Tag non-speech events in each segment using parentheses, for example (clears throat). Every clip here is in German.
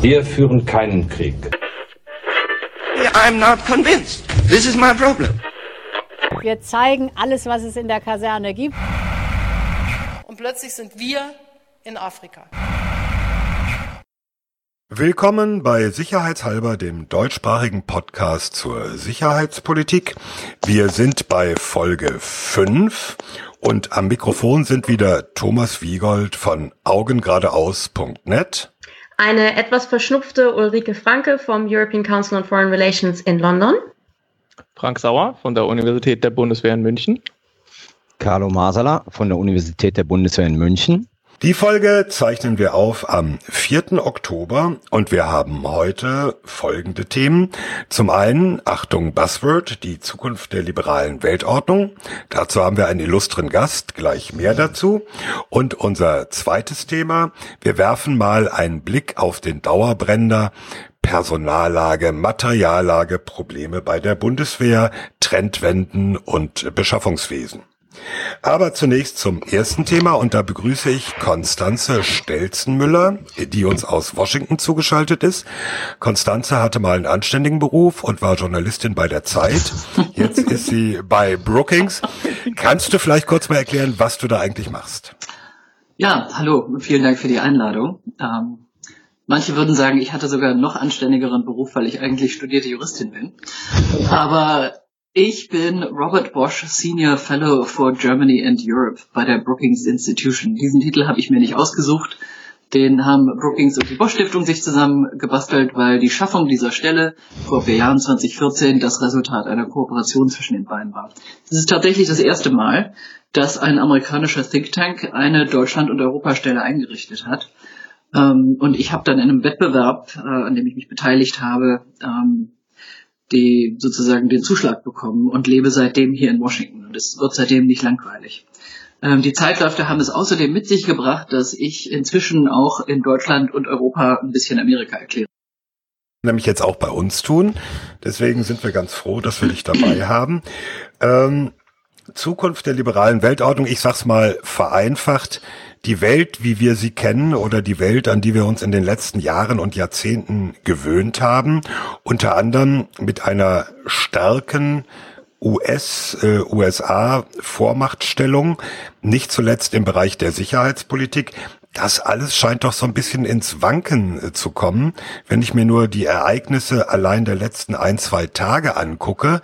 Wir führen keinen Krieg. I'm not convinced. This is my problem. Wir zeigen alles, was es in der Kaserne gibt. Und plötzlich sind wir in Afrika. Willkommen bei Sicherheitshalber, dem deutschsprachigen Podcast zur Sicherheitspolitik. Wir sind bei Folge 5 und am Mikrofon sind wieder Thomas Wiegold von augengeradeaus.net. Eine etwas verschnupfte Ulrike Franke vom European Council on Foreign Relations in London. Frank Sauer von der Universität der Bundeswehr in München. Carlo Masala von der Universität der Bundeswehr in München. Die Folge zeichnen wir auf am 4. Oktober und wir haben heute folgende Themen. Zum einen, Achtung, Buzzword, die Zukunft der liberalen Weltordnung. Dazu haben wir einen illustren Gast, gleich mehr dazu. Und unser zweites Thema, wir werfen mal einen Blick auf den Dauerbrenner Personallage, Materiallage, Probleme bei der Bundeswehr, Trendwenden und Beschaffungswesen. Aber zunächst zum ersten Thema und da begrüße ich Konstanze Stelzenmüller, die uns aus Washington zugeschaltet ist. Konstanze hatte mal einen anständigen Beruf und war Journalistin bei der Zeit. Jetzt (laughs) ist sie bei Brookings. Kannst du vielleicht kurz mal erklären, was du da eigentlich machst? Ja, hallo, vielen Dank für die Einladung. Ähm, manche würden sagen, ich hatte sogar einen noch anständigeren Beruf, weil ich eigentlich studierte Juristin bin. Aber ich bin Robert Bosch, Senior Fellow for Germany and Europe bei der Brookings Institution. Diesen Titel habe ich mir nicht ausgesucht. Den haben Brookings und die Bosch Stiftung sich zusammen gebastelt, weil die Schaffung dieser Stelle vor vier Jahren 2014 das Resultat einer Kooperation zwischen den beiden war. Es ist tatsächlich das erste Mal, dass ein amerikanischer Think Tank eine Deutschland- und Europastelle eingerichtet hat. Ähm, und ich habe dann in einem Wettbewerb, äh, an dem ich mich beteiligt habe, ähm, die sozusagen den Zuschlag bekommen und lebe seitdem hier in Washington. Und es wird seitdem nicht langweilig. Ähm, die Zeitläufe haben es außerdem mit sich gebracht, dass ich inzwischen auch in Deutschland und Europa ein bisschen Amerika erkläre. Nämlich jetzt auch bei uns tun. Deswegen sind wir ganz froh, dass wir dich dabei (clears throat) haben. Ähm, Zukunft der liberalen Weltordnung, ich sag's mal vereinfacht, die Welt, wie wir sie kennen oder die Welt, an die wir uns in den letzten Jahren und Jahrzehnten gewöhnt haben, unter anderem mit einer starken US, äh, USA Vormachtstellung, nicht zuletzt im Bereich der Sicherheitspolitik. Das alles scheint doch so ein bisschen ins Wanken äh, zu kommen, wenn ich mir nur die Ereignisse allein der letzten ein, zwei Tage angucke.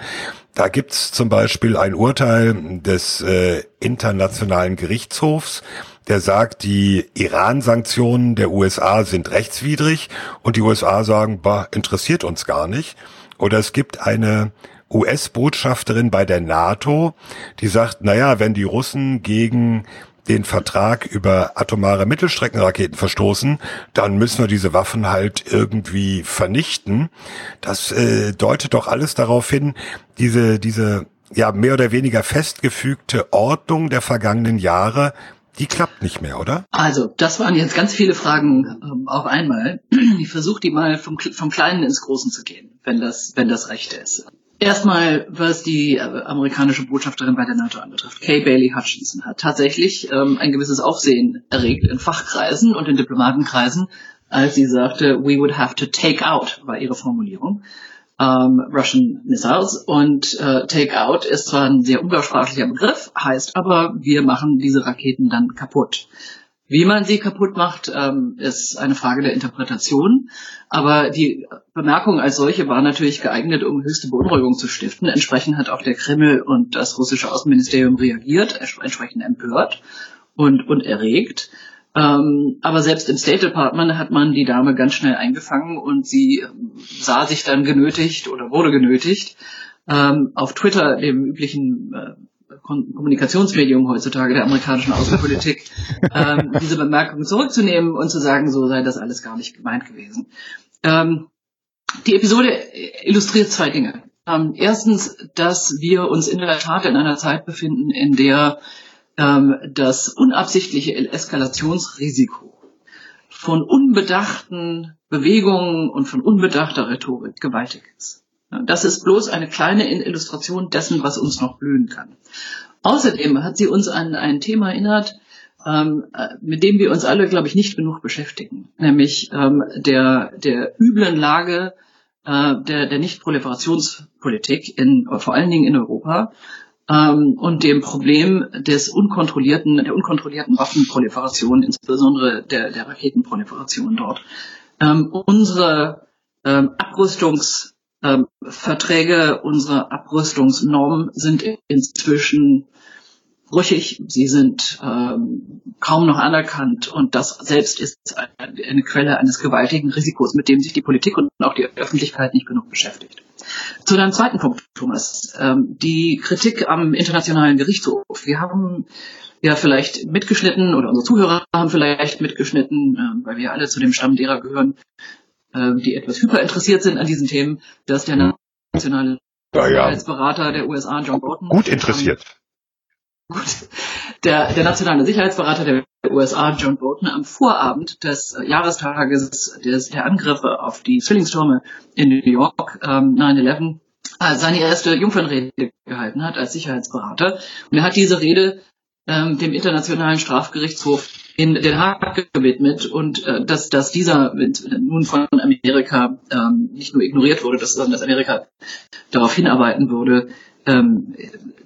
Da gibt's zum Beispiel ein Urteil des äh, Internationalen Gerichtshofs, der sagt, die Iran-Sanktionen der USA sind rechtswidrig und die USA sagen, bah, interessiert uns gar nicht. Oder es gibt eine US-Botschafterin bei der NATO, die sagt, naja, wenn die Russen gegen den Vertrag über atomare Mittelstreckenraketen verstoßen, dann müssen wir diese Waffen halt irgendwie vernichten. Das äh, deutet doch alles darauf hin, diese, diese ja mehr oder weniger festgefügte Ordnung der vergangenen Jahre die klappt nicht mehr, oder? Also, das waren jetzt ganz viele Fragen ähm, auf einmal. (clears throat) Ich versuche die mal vom, vom Kleinen ins Großen zu gehen, wenn das, wenn das recht ist. Erstmal, was die äh, amerikanische Botschafterin bei der NATO anbetrifft. Kay Bailey Hutchinson hat tatsächlich ähm, ein gewisses Aufsehen erregt in Fachkreisen und in Diplomatenkreisen, als sie sagte, we would have to take out, war ihre Formulierung ähm, Russian Missiles. Und äh, Take-out ist zwar ein sehr umgangssprachlicher Begriff, heißt aber, wir machen diese Raketen dann kaputt. Wie man sie kaputt macht, ähm, ist eine Frage der Interpretation. Aber die Bemerkung als solche war natürlich geeignet, um höchste Beunruhigung zu stiften. Entsprechend hat auch der Kreml und das russische Außenministerium reagiert, entsprechend empört und, und erregt. Ähm, aber selbst im State Department hat man die Dame ganz schnell eingefangen und sie ähm, sah sich dann genötigt oder wurde genötigt, ähm, auf Twitter, dem üblichen äh, Kommunikationsmedium heutzutage der amerikanischen Außenpolitik, (laughs) ähm, diese Bemerkung zurückzunehmen und zu sagen, so sei das alles gar nicht gemeint gewesen. Ähm, die Episode illustriert zwei Dinge. Ähm, erstens, dass wir uns in der Tat in einer Zeit befinden, in der das unabsichtliche Eskalationsrisiko von unbedachten Bewegungen und von unbedachter Rhetorik gewaltig ist. Das ist bloß eine kleine Illustration dessen, was uns noch blühen kann. Außerdem hat sie uns an ein Thema erinnert, ähm, äh, mit dem wir uns alle, glaube ich, nicht genug beschäftigen, nämlich ähm, der, der üblen Lage äh, der, der Nichtproliferationspolitik, in, vor allen Dingen in Europa, ähm, und dem Problem des unkontrollierten, der unkontrollierten Waffenproliferation, insbesondere der, der Raketenproliferation dort. Ähm, unsere ähm, Abrüstungsverträge, ähm, unsere Abrüstungsnormen sind inzwischen brüchig, sie sind ähm, kaum noch anerkannt und das selbst ist eine Quelle eines gewaltigen Risikos, mit dem sich die Politik und auch die Öffentlichkeit nicht genug beschäftigt. Zu deinem zweiten Punkt, Thomas, ähm, die Kritik am Internationalen Gerichtshof. Wir haben ja vielleicht mitgeschnitten oder unsere Zuhörer haben vielleicht mitgeschnitten, äh, weil wir alle zu dem Stamm derer gehören, äh, die etwas hyperinteressiert sind an diesen Themen, dass der nationale ja, ja. Sicherheitsberater der USA, John Bolton, gut interessiert. Gut. Der, der nationale Sicherheitsberater der USA, John Bolton, am Vorabend des äh, Jahrestages des, der Angriffe auf die Zwillingstürme in New York, ähm, 9-11, äh, seine erste Jungfernrede gehalten hat als Sicherheitsberater. Und er hat diese Rede ähm, dem Internationalen Strafgerichtshof in Den Haag gewidmet und äh, dass, dass dieser mit, nun von Amerika ähm, nicht nur ignoriert wurde, sondern dass Amerika darauf hinarbeiten würde, ähm,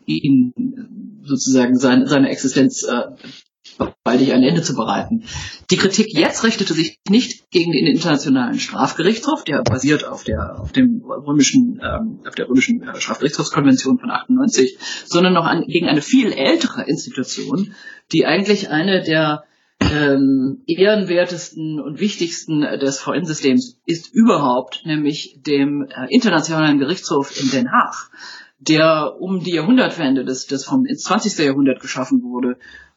ihn sozusagen seine, seine Existenz äh, baldig ein Ende zu bereiten. Die Kritik jetzt richtete sich nicht gegen den internationalen Strafgerichtshof, der basiert auf der auf dem römischen ähm, auf der römischen äh, Strafgerichtshofskonvention von 98, sondern noch an, gegen eine viel ältere Institution, die eigentlich eine der ähm, ehrenwertesten und wichtigsten des VN-Systems ist überhaupt, nämlich dem äh, Internationalen Gerichtshof in Den Haag der um die Jahrhundertwende des, des vom ins 20. Jahrhundert geschaffen wurde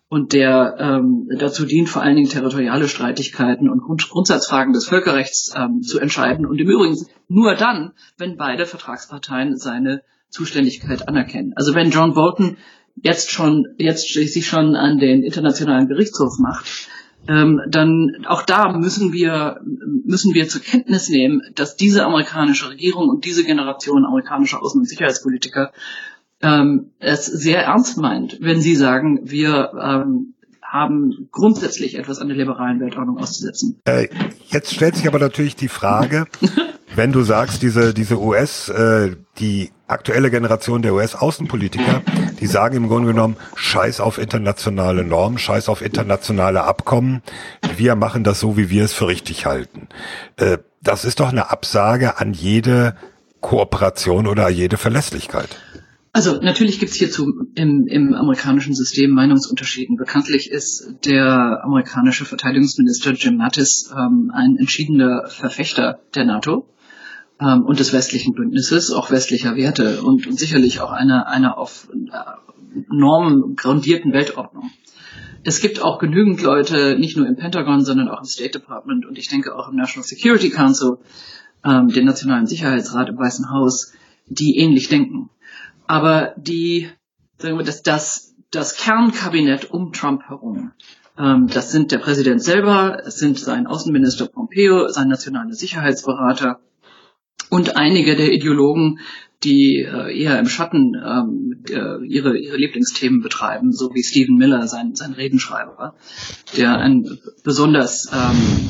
und der ähm, dazu dient, vor allen Dingen territoriale Streitigkeiten und Grund, Grundsatzfragen des Völkerrechts ähm, zu entscheiden und im Übrigen nur dann, wenn beide Vertragsparteien seine Zuständigkeit anerkennen. Also wenn John Bolton jetzt schon jetzt sich schon an den internationalen Gerichtshof macht, ähm, dann auch da müssen wir, müssen wir zur Kenntnis nehmen, dass diese amerikanische Regierung und diese Generation amerikanischer Außen- und Sicherheitspolitiker ähm, es sehr ernst meint, wenn sie sagen, wir ähm, haben grundsätzlich etwas an der liberalen Weltordnung auszusetzen. Äh, jetzt stellt sich aber natürlich die Frage, (laughs) wenn du sagst, diese, diese US, äh, die aktuelle Generation der US-Außenpolitiker, die sagen im Grunde genommen, scheiß auf internationale Normen, scheiß auf internationale Abkommen, wir machen das so, wie wir es für richtig halten. Äh, das ist doch eine Absage an jede Kooperation oder jede Verlässlichkeit. Also natürlich gibt es hierzu im, im amerikanischen System Meinungsunterschieden. Bekanntlich ist der amerikanische Verteidigungsminister Jim Mattis ähm, ein entschiedener Verfechter der NATO ähm, und des westlichen Bündnisses, auch westlicher Werte und, und sicherlich auch einer einer auf äh, Normen grundierten Weltordnung. Es gibt auch genügend Leute, nicht nur im Pentagon, sondern auch im State Department und ich denke auch im National Security Council, ähm, den Nationalen Sicherheitsrat im Weißen Haus, die ähnlich denken. Aber die, sagen wir, das, das, das Kernkabinett um Trump herum, ähm, das sind der Präsident selber, es sind sein Außenminister Pompeo, sein nationaler Sicherheitsberater, und einige der Ideologen, die äh, eher im Schatten ähm, äh, ihre, ihre Lieblingsthemen betreiben, so wie Stephen Miller, sein, sein Redenschreiber, der ein besonders, ähm,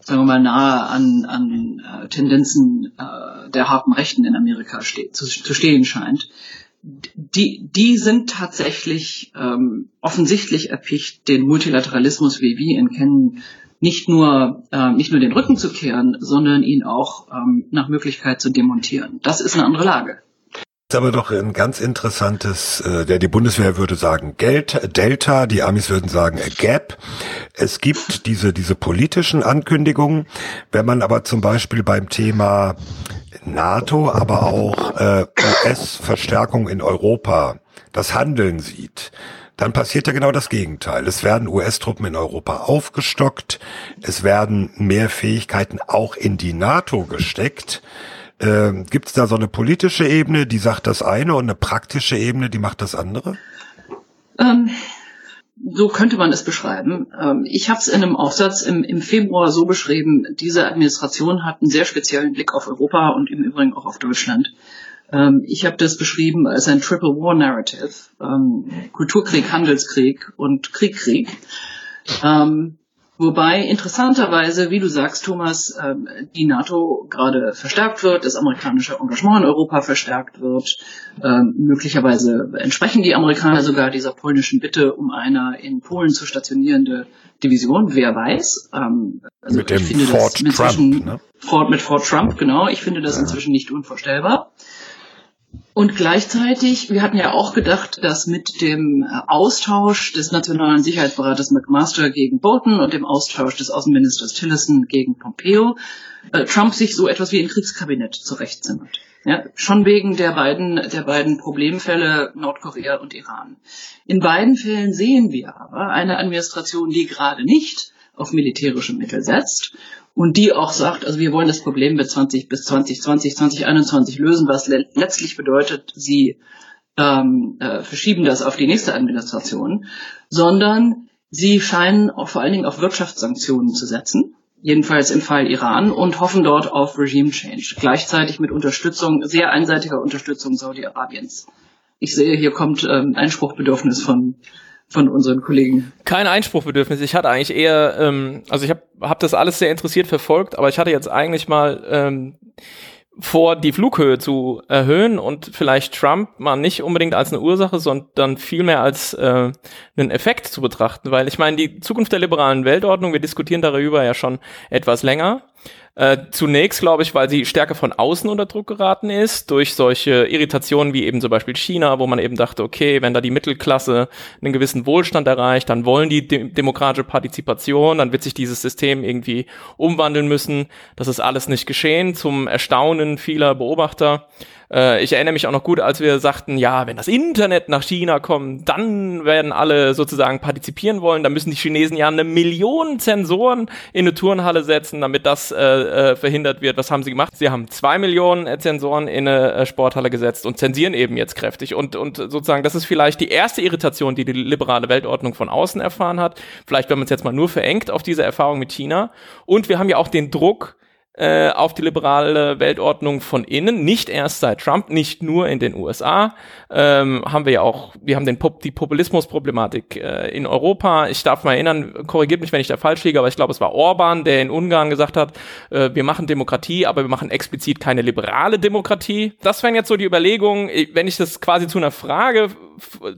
sagen wir mal, nahe an, an äh, Tendenzen äh, der harten Rechten in Amerika steht, zu, zu stehen scheint. Die, die sind tatsächlich ähm, offensichtlich erpicht, den Multilateralismus, wie wir ihn kennen, nicht nur, äh, nicht nur den Rücken zu kehren, sondern ihn auch ähm, nach Möglichkeit zu demontieren. Das ist eine andere Lage. Das ist aber doch ein ganz interessantes, äh, der die Bundeswehr würde sagen Geld, Delta, die Amis würden sagen a Gap. Es gibt diese, diese politischen Ankündigungen. Wenn man aber zum Beispiel beim Thema NATO, aber auch äh, US-Verstärkung in Europa das Handeln sieht, dann passiert ja genau das Gegenteil. Es werden US-Truppen in Europa aufgestockt, es werden mehr Fähigkeiten auch in die NATO gesteckt. Ähm, Gibt es da so eine politische Ebene, die sagt das eine und eine praktische Ebene, die macht das andere? Ähm, so könnte man es beschreiben. Ähm, ich habe es in einem Aufsatz im, im Februar so beschrieben, diese Administration hat einen sehr speziellen Blick auf Europa und im Übrigen auch auf Deutschland. Ähm, ich habe das beschrieben als ein Triple War Narrative. Ähm, Kulturkrieg, Handelskrieg und Krieg-Krieg. Ähm, Wobei interessanterweise, wie du sagst, Thomas, ähm, die NATO gerade verstärkt wird, das amerikanische Engagement in Europa verstärkt wird. Ähm, möglicherweise entsprechen die Amerikaner sogar dieser polnischen Bitte um eine in Polen zu stationierende Division. Wer weiß? Ähm, also mit dem Fort Trump. Ne? Fort, mit Fort Trump, genau. Ich finde das inzwischen nicht unvorstellbar. Und gleichzeitig, wir hatten ja auch gedacht, dass mit dem Austausch des Nationalen Sicherheitsberates McMaster gegen Bolton und dem Austausch des Außenministers Tillerson gegen Pompeo äh, Trump sich so etwas wie ein Kriegskabinett zurechtzimmert. Ja, schon wegen der beiden, der beiden Problemfälle Nordkorea und Iran. In beiden Fällen sehen wir aber eine Administration, die gerade nicht auf militärische Mittel setzt und die auch sagt, also wir wollen das Problem bis 20 bis 2020, 2021 lösen, was le letztlich bedeutet, sie ähm, äh, verschieben das auf die nächste Administration, sondern sie scheinen auch vor allen Dingen auf Wirtschaftssanktionen zu setzen, jedenfalls im Fall Iran, und hoffen dort auf Regime Change, gleichzeitig mit Unterstützung, sehr einseitiger Unterstützung Saudi-Arabiens. Ich sehe, hier kommt ähm, Einspruchbedürfnis von von unseren Kollegen? Kein Einspruchbedürfnis. Ich hatte eigentlich eher, ähm, also ich habe hab das alles sehr interessiert verfolgt, aber ich hatte jetzt eigentlich mal ähm, vor, die Flughöhe zu erhöhen und vielleicht Trump mal nicht unbedingt als eine Ursache, sondern vielmehr als äh, einen Effekt zu betrachten. Weil ich meine, die Zukunft der liberalen Weltordnung, wir diskutieren darüber ja schon etwas länger. Äh, zunächst glaube ich, weil sie stärker von außen unter Druck geraten ist, durch solche Irritationen wie eben zum Beispiel China, wo man eben dachte, okay, wenn da die Mittelklasse einen gewissen Wohlstand erreicht, dann wollen die de demokratische Partizipation, dann wird sich dieses System irgendwie umwandeln müssen. Das ist alles nicht geschehen, zum Erstaunen vieler Beobachter. Äh, ich erinnere mich auch noch gut, als wir sagten, ja, wenn das Internet nach China kommt, dann werden alle sozusagen partizipieren wollen. Dann müssen die Chinesen ja eine Million Sensoren in eine Turnhalle setzen, damit das äh, äh, verhindert wird. Was haben sie gemacht? Sie haben zwei Millionen Sensoren in eine äh, Sporthalle gesetzt und zensieren eben jetzt kräftig. Und, und sozusagen, das ist vielleicht die erste Irritation, die die liberale Weltordnung von außen erfahren hat. Vielleicht, wenn man es jetzt mal nur verengt auf diese Erfahrung mit China. Und wir haben ja auch den Druck, äh, auf die liberale Weltordnung von innen, nicht erst seit Trump, nicht nur in den USA, ähm, haben wir ja auch, wir haben den Pop die Populismusproblematik äh, in Europa. Ich darf mal erinnern, korrigiert mich, wenn ich da falsch liege, aber ich glaube, es war Orban, der in Ungarn gesagt hat, äh, wir machen Demokratie, aber wir machen explizit keine liberale Demokratie. Das wären jetzt so die Überlegungen, wenn ich das quasi zu einer Frage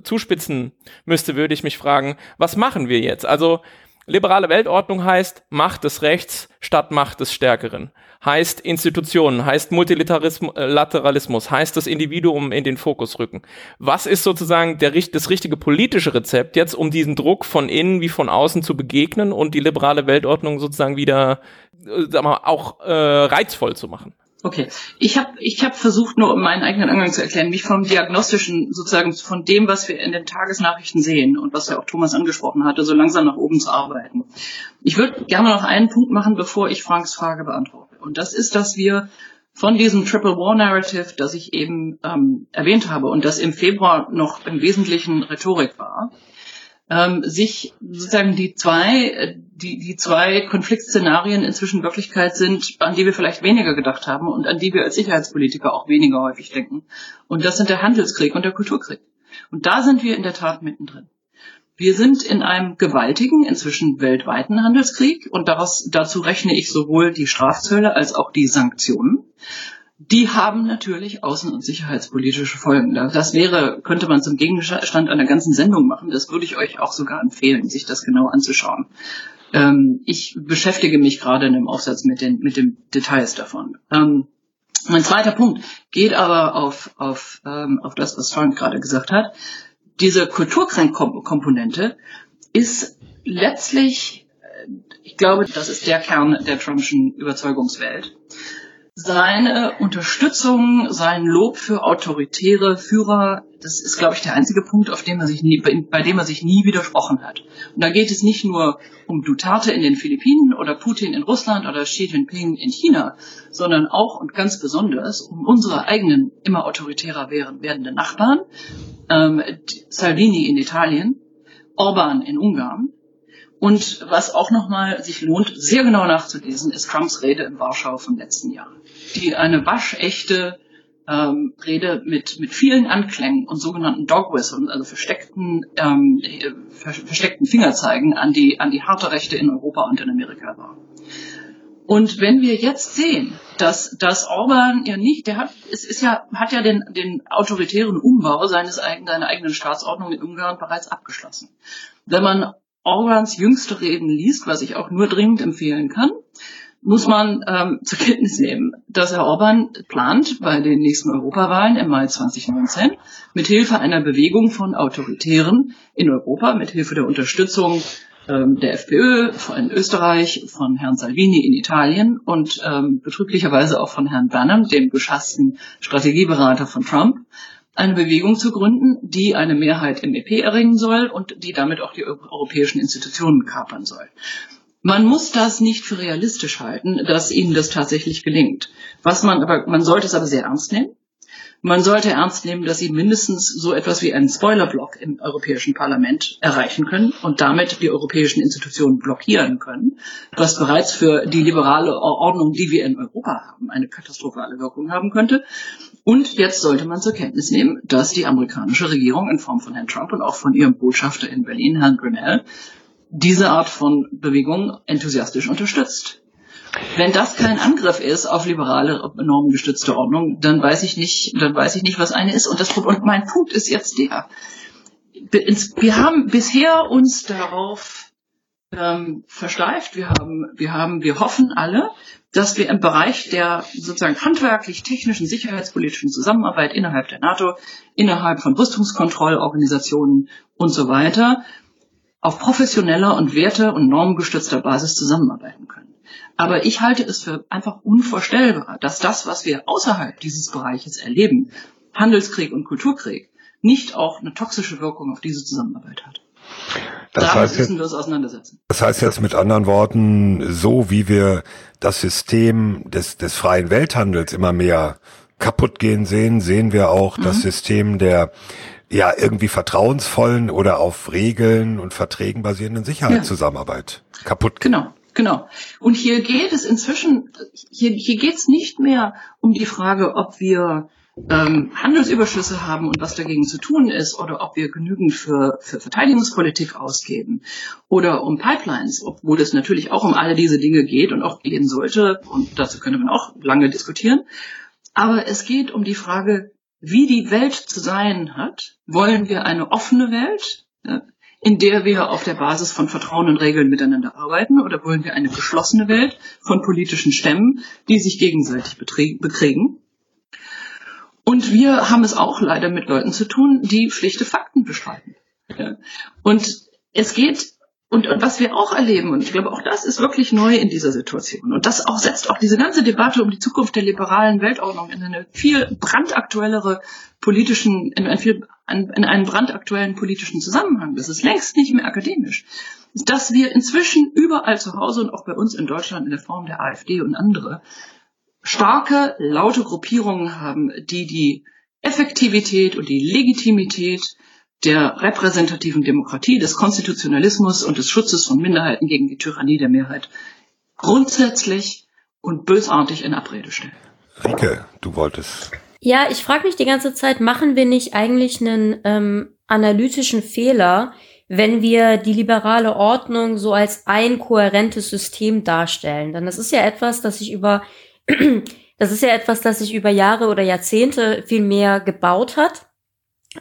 zuspitzen müsste, würde ich mich fragen, was machen wir jetzt? Also Liberale Weltordnung heißt Macht des Rechts statt Macht des Stärkeren. Heißt Institutionen, heißt Multilateralismus, heißt das Individuum in den Fokus rücken. Was ist sozusagen der, das richtige politische Rezept jetzt, um diesen Druck von innen wie von außen zu begegnen und die liberale Weltordnung sozusagen wieder, äh, sag mal, auch äh, reizvoll zu machen? Okay, ich habe ich hab versucht, nur um meinen eigenen Angang zu erklären, mich vom diagnostischen, sozusagen von dem, was wir in den Tagesnachrichten sehen und was ja auch Thomas angesprochen hatte, so langsam nach oben zu arbeiten. Ich würde gerne noch einen Punkt machen, bevor ich Franks Frage beantworte. Und das ist, dass wir von diesem Triple War Narrative, das ich eben ähm, erwähnt habe und das im Februar noch im Wesentlichen Rhetorik war, ähm, sich sozusagen die zwei, äh, die, die zwei Konfliktszenarien inzwischen Wirklichkeit sind, an die wir vielleicht weniger gedacht haben und an die wir als Sicherheitspolitiker auch weniger häufig denken. Und das sind der Handelskrieg und der Kulturkrieg. Und da sind wir in der Tat mittendrin. Wir sind in einem gewaltigen, inzwischen weltweiten Handelskrieg und daraus, dazu rechne ich sowohl die Strafzölle als auch die Sanktionen die haben natürlich außen- und sicherheitspolitische Folgen. Das wäre, könnte man zum Gegenstand einer ganzen Sendung machen. Das würde ich euch auch sogar empfehlen, sich das genau anzuschauen. Ähm, ich beschäftige mich gerade in dem Aufsatz mit den, mit den Details davon. Ähm, mein zweiter Punkt geht aber auf, auf, ähm, auf das, was Frank gerade gesagt hat. Diese Kulturkrankkomponente ist letztlich, äh, ich glaube, das ist der Kern der Trumpschen Überzeugungswelt seine Unterstützung, sein Lob für autoritäre Führer, das ist, glaube ich, der einzige Punkt, auf dem er sich nie, bei dem er sich nie widersprochen hat. Und da geht es nicht nur um Duterte in den Philippinen oder Putin in Russland oder Xi Jinping in China, sondern auch und ganz besonders um unsere eigenen immer autoritärer werdenden Nachbarn, ähm, Salvini in Italien, Orban in Ungarn, und was auch nochmal sich lohnt, sehr genau nachzulesen, ist Trumps Rede in Warschau vom letzten Jahr, die eine waschechte ähm, Rede mit, mit vielen Anklängen und sogenannten Dog Whistles, also versteckten, ähm, versteckten Fingerzeigen an die, an die harte Rechte in Europa und in Amerika war. Und wenn wir jetzt sehen, dass, dass Orban ja nicht, der hat, es ist ja, hat ja den, den autoritären Umbau seines eigenen, seiner eigenen Staatsordnung in Ungarn bereits abgeschlossen. Wenn man Orbans jüngste Reden liest, was ich auch nur dringend empfehlen kann, muss man ähm, zur Kenntnis nehmen, dass Herr Orban plant, bei den nächsten Europawahlen im Mai 2019 mit Hilfe einer Bewegung von Autoritären in Europa, mit Hilfe der Unterstützung ähm, der FPÖ in Österreich, von Herrn Salvini in Italien und ähm, betrüglicherweise auch von Herrn Burnham, dem geschassten Strategieberater von Trump, eine Bewegung zu gründen, die eine Mehrheit im EP erringen soll und die damit auch die europäischen Institutionen kapern soll. Man muss das nicht für realistisch halten, dass ihnen das tatsächlich gelingt. Was man aber, man sollte es aber sehr ernst nehmen. Man sollte ernst nehmen, dass sie mindestens so etwas wie einen Spoilerblock im Europäischen Parlament erreichen können und damit die europäischen Institutionen blockieren können, was bereits für die liberale Ordnung, die wir in Europa haben, eine katastrophale Wirkung haben könnte. Und jetzt sollte man zur Kenntnis nehmen, dass die amerikanische Regierung in Form von Herrn Trump und auch von ihrem Botschafter in Berlin, Herrn Grinnell, diese Art von Bewegung enthusiastisch unterstützt. Wenn das kein Angriff ist auf liberale normengestützte Ordnung, dann weiß ich nicht, dann weiß ich nicht, was eine ist. Und das und mein Punkt ist jetzt der: Wir haben bisher uns darauf ähm, versteift. Wir haben, wir haben, wir hoffen alle, dass wir im Bereich der sozusagen handwerklich-technischen sicherheitspolitischen Zusammenarbeit innerhalb der NATO, innerhalb von Rüstungskontrollorganisationen und so weiter auf professioneller und werte- und normengestützter Basis zusammenarbeiten können. Aber ich halte es für einfach unvorstellbar, dass das, was wir außerhalb dieses Bereiches erleben, Handelskrieg und Kulturkrieg, nicht auch eine toxische Wirkung auf diese Zusammenarbeit hat. Das Damit heißt müssen wir uns auseinandersetzen. Das heißt jetzt mit anderen Worten, so wie wir das System des, des freien Welthandels immer mehr kaputt gehen sehen, sehen wir auch mhm. das System der ja irgendwie vertrauensvollen oder auf Regeln und Verträgen basierenden Sicherheitszusammenarbeit ja. kaputt. Genau. Genau. Und hier geht es inzwischen, hier, hier geht es nicht mehr um die Frage, ob wir ähm, Handelsüberschüsse haben und was dagegen zu tun ist, oder ob wir genügend für, für Verteidigungspolitik ausgeben oder um Pipelines, obwohl es natürlich auch um alle diese Dinge geht und auch gehen sollte, und dazu könnte man auch lange diskutieren. Aber es geht um die Frage, wie die Welt zu sein hat. Wollen wir eine offene Welt, in der wir auf der Basis von Vertrauen und Regeln miteinander arbeiten, oder wollen wir eine geschlossene Welt von politischen Stämmen, die sich gegenseitig bekriegen? Und wir haben es auch leider mit Leuten zu tun, die schlichte Fakten bestreiten. Und es geht und, und was wir auch erleben, und ich glaube, auch das ist wirklich neu in dieser Situation. Und das auch setzt auch diese ganze Debatte um die Zukunft der liberalen Weltordnung in eine viel brandaktuellere politischen, in, einen, viel, in einen brandaktuellen politischen Zusammenhang. Das ist längst nicht mehr akademisch. Dass wir inzwischen überall zu Hause und auch bei uns in Deutschland in der Form der AfD und andere starke, laute Gruppierungen haben, die die Effektivität und die Legitimität der repräsentativen Demokratie, des Konstitutionalismus und des Schutzes von Minderheiten gegen die Tyrannie der Mehrheit grundsätzlich und bösartig in Abrede stellen. Rike, du wolltest. Ja, ich frage mich die ganze Zeit, machen wir nicht eigentlich einen ähm, analytischen Fehler, wenn wir die liberale Ordnung so als ein kohärentes System darstellen? Denn das ist ja etwas, das sich über (clears throat) das ist ja etwas, das sich über Jahre oder Jahrzehnte viel mehr gebaut hat.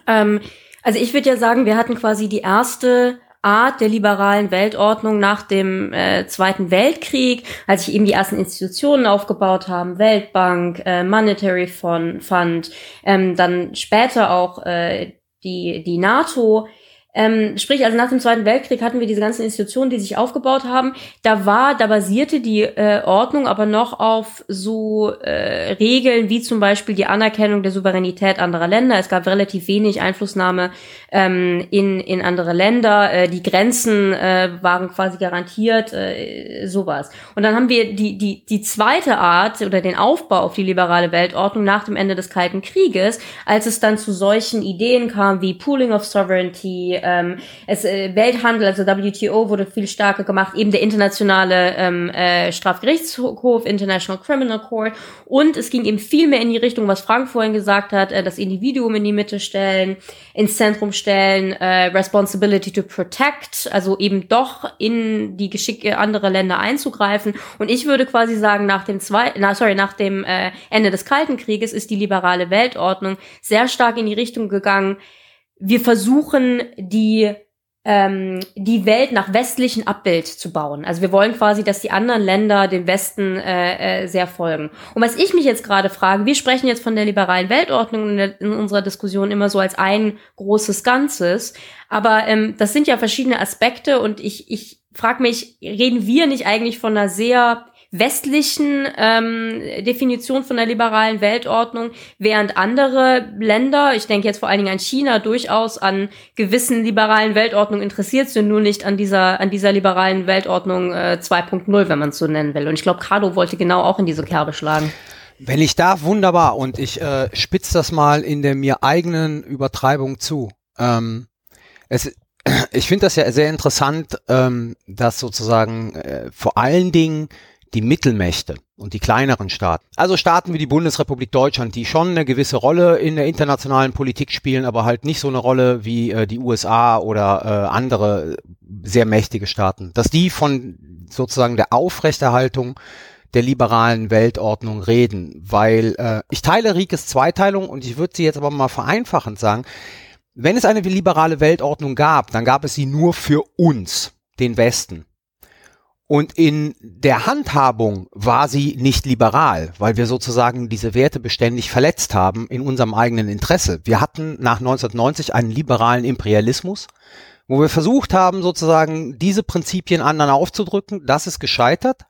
Ähm, also ich würde ja sagen, wir hatten quasi die erste Art der liberalen Weltordnung nach dem äh, Zweiten Weltkrieg, als sich eben die ersten Institutionen aufgebaut haben, Weltbank, äh, Monetary Fund, ähm, dann später auch äh, die, die NATO, ähm, sprich, also nach dem Zweiten Weltkrieg hatten wir diese ganzen Institutionen, die sich aufgebaut haben. Da war, da basierte die äh, Ordnung aber noch auf so äh, Regeln wie zum Beispiel die Anerkennung der Souveränität anderer Länder. Es gab relativ wenig Einflussnahme ähm, in, in andere Länder. Äh, die Grenzen äh, waren quasi garantiert, äh, sowas. Und dann haben wir die, die, die zweite Art oder den Aufbau auf die liberale Weltordnung nach dem Ende des Kalten Krieges, als es dann zu solchen Ideen kam wie Pooling of Sovereignty, ähm, es, äh, Welthandel, also WTO wurde viel stärker gemacht, eben der internationale ähm, äh, Strafgerichtshof, International Criminal Court. Und es ging eben viel mehr in die Richtung, was Frank vorhin gesagt hat, äh, das Individuum in die Mitte stellen, ins Zentrum stellen, äh, Responsibility to Protect, also eben doch in die Geschicke anderer Länder einzugreifen. Und ich würde quasi sagen, nach dem zwei, na, sorry, nach dem äh, Ende des Kalten Krieges ist die liberale Weltordnung sehr stark in die Richtung gegangen, wir versuchen die ähm, die Welt nach westlichen Abbild zu bauen. Also wir wollen quasi, dass die anderen Länder dem Westen äh, äh, sehr folgen. Und was ich mich jetzt gerade frage, wir sprechen jetzt von der liberalen Weltordnung in, der, in unserer Diskussion immer so als ein großes Ganzes, aber ähm, das sind ja verschiedene Aspekte und ich, ich frage mich, reden wir nicht eigentlich von einer sehr westlichen ähm, Definition von der liberalen Weltordnung, während andere Länder, ich denke jetzt vor allen Dingen an China, durchaus an gewissen liberalen Weltordnungen interessiert sind, nur nicht an dieser an dieser liberalen Weltordnung äh, 2.0, wenn man es so nennen will. Und ich glaube, Carlo wollte genau auch in diese Kerbe schlagen. Wenn ich darf, wunderbar. Und ich äh, spitze das mal in der mir eigenen Übertreibung zu. Ähm, es, (clears throat) ich finde das ja sehr interessant, ähm, dass sozusagen äh, vor allen Dingen die Mittelmächte und die kleineren Staaten. Also Staaten wie die Bundesrepublik Deutschland, die schon eine gewisse Rolle in der internationalen Politik spielen, aber halt nicht so eine Rolle wie äh, die USA oder äh, andere sehr mächtige Staaten. Dass die von sozusagen der Aufrechterhaltung der liberalen Weltordnung reden, weil äh, ich teile Rikes Zweiteilung und ich würde sie jetzt aber mal vereinfachend sagen, wenn es eine liberale Weltordnung gab, dann gab es sie nur für uns, den Westen. Und in der Handhabung war sie nicht liberal, weil wir sozusagen diese Werte beständig verletzt haben in unserem eigenen Interesse. Wir hatten nach 1990 einen liberalen Imperialismus, wo wir versucht haben, sozusagen diese Prinzipien anderen aufzudrücken. Das ist gescheitert.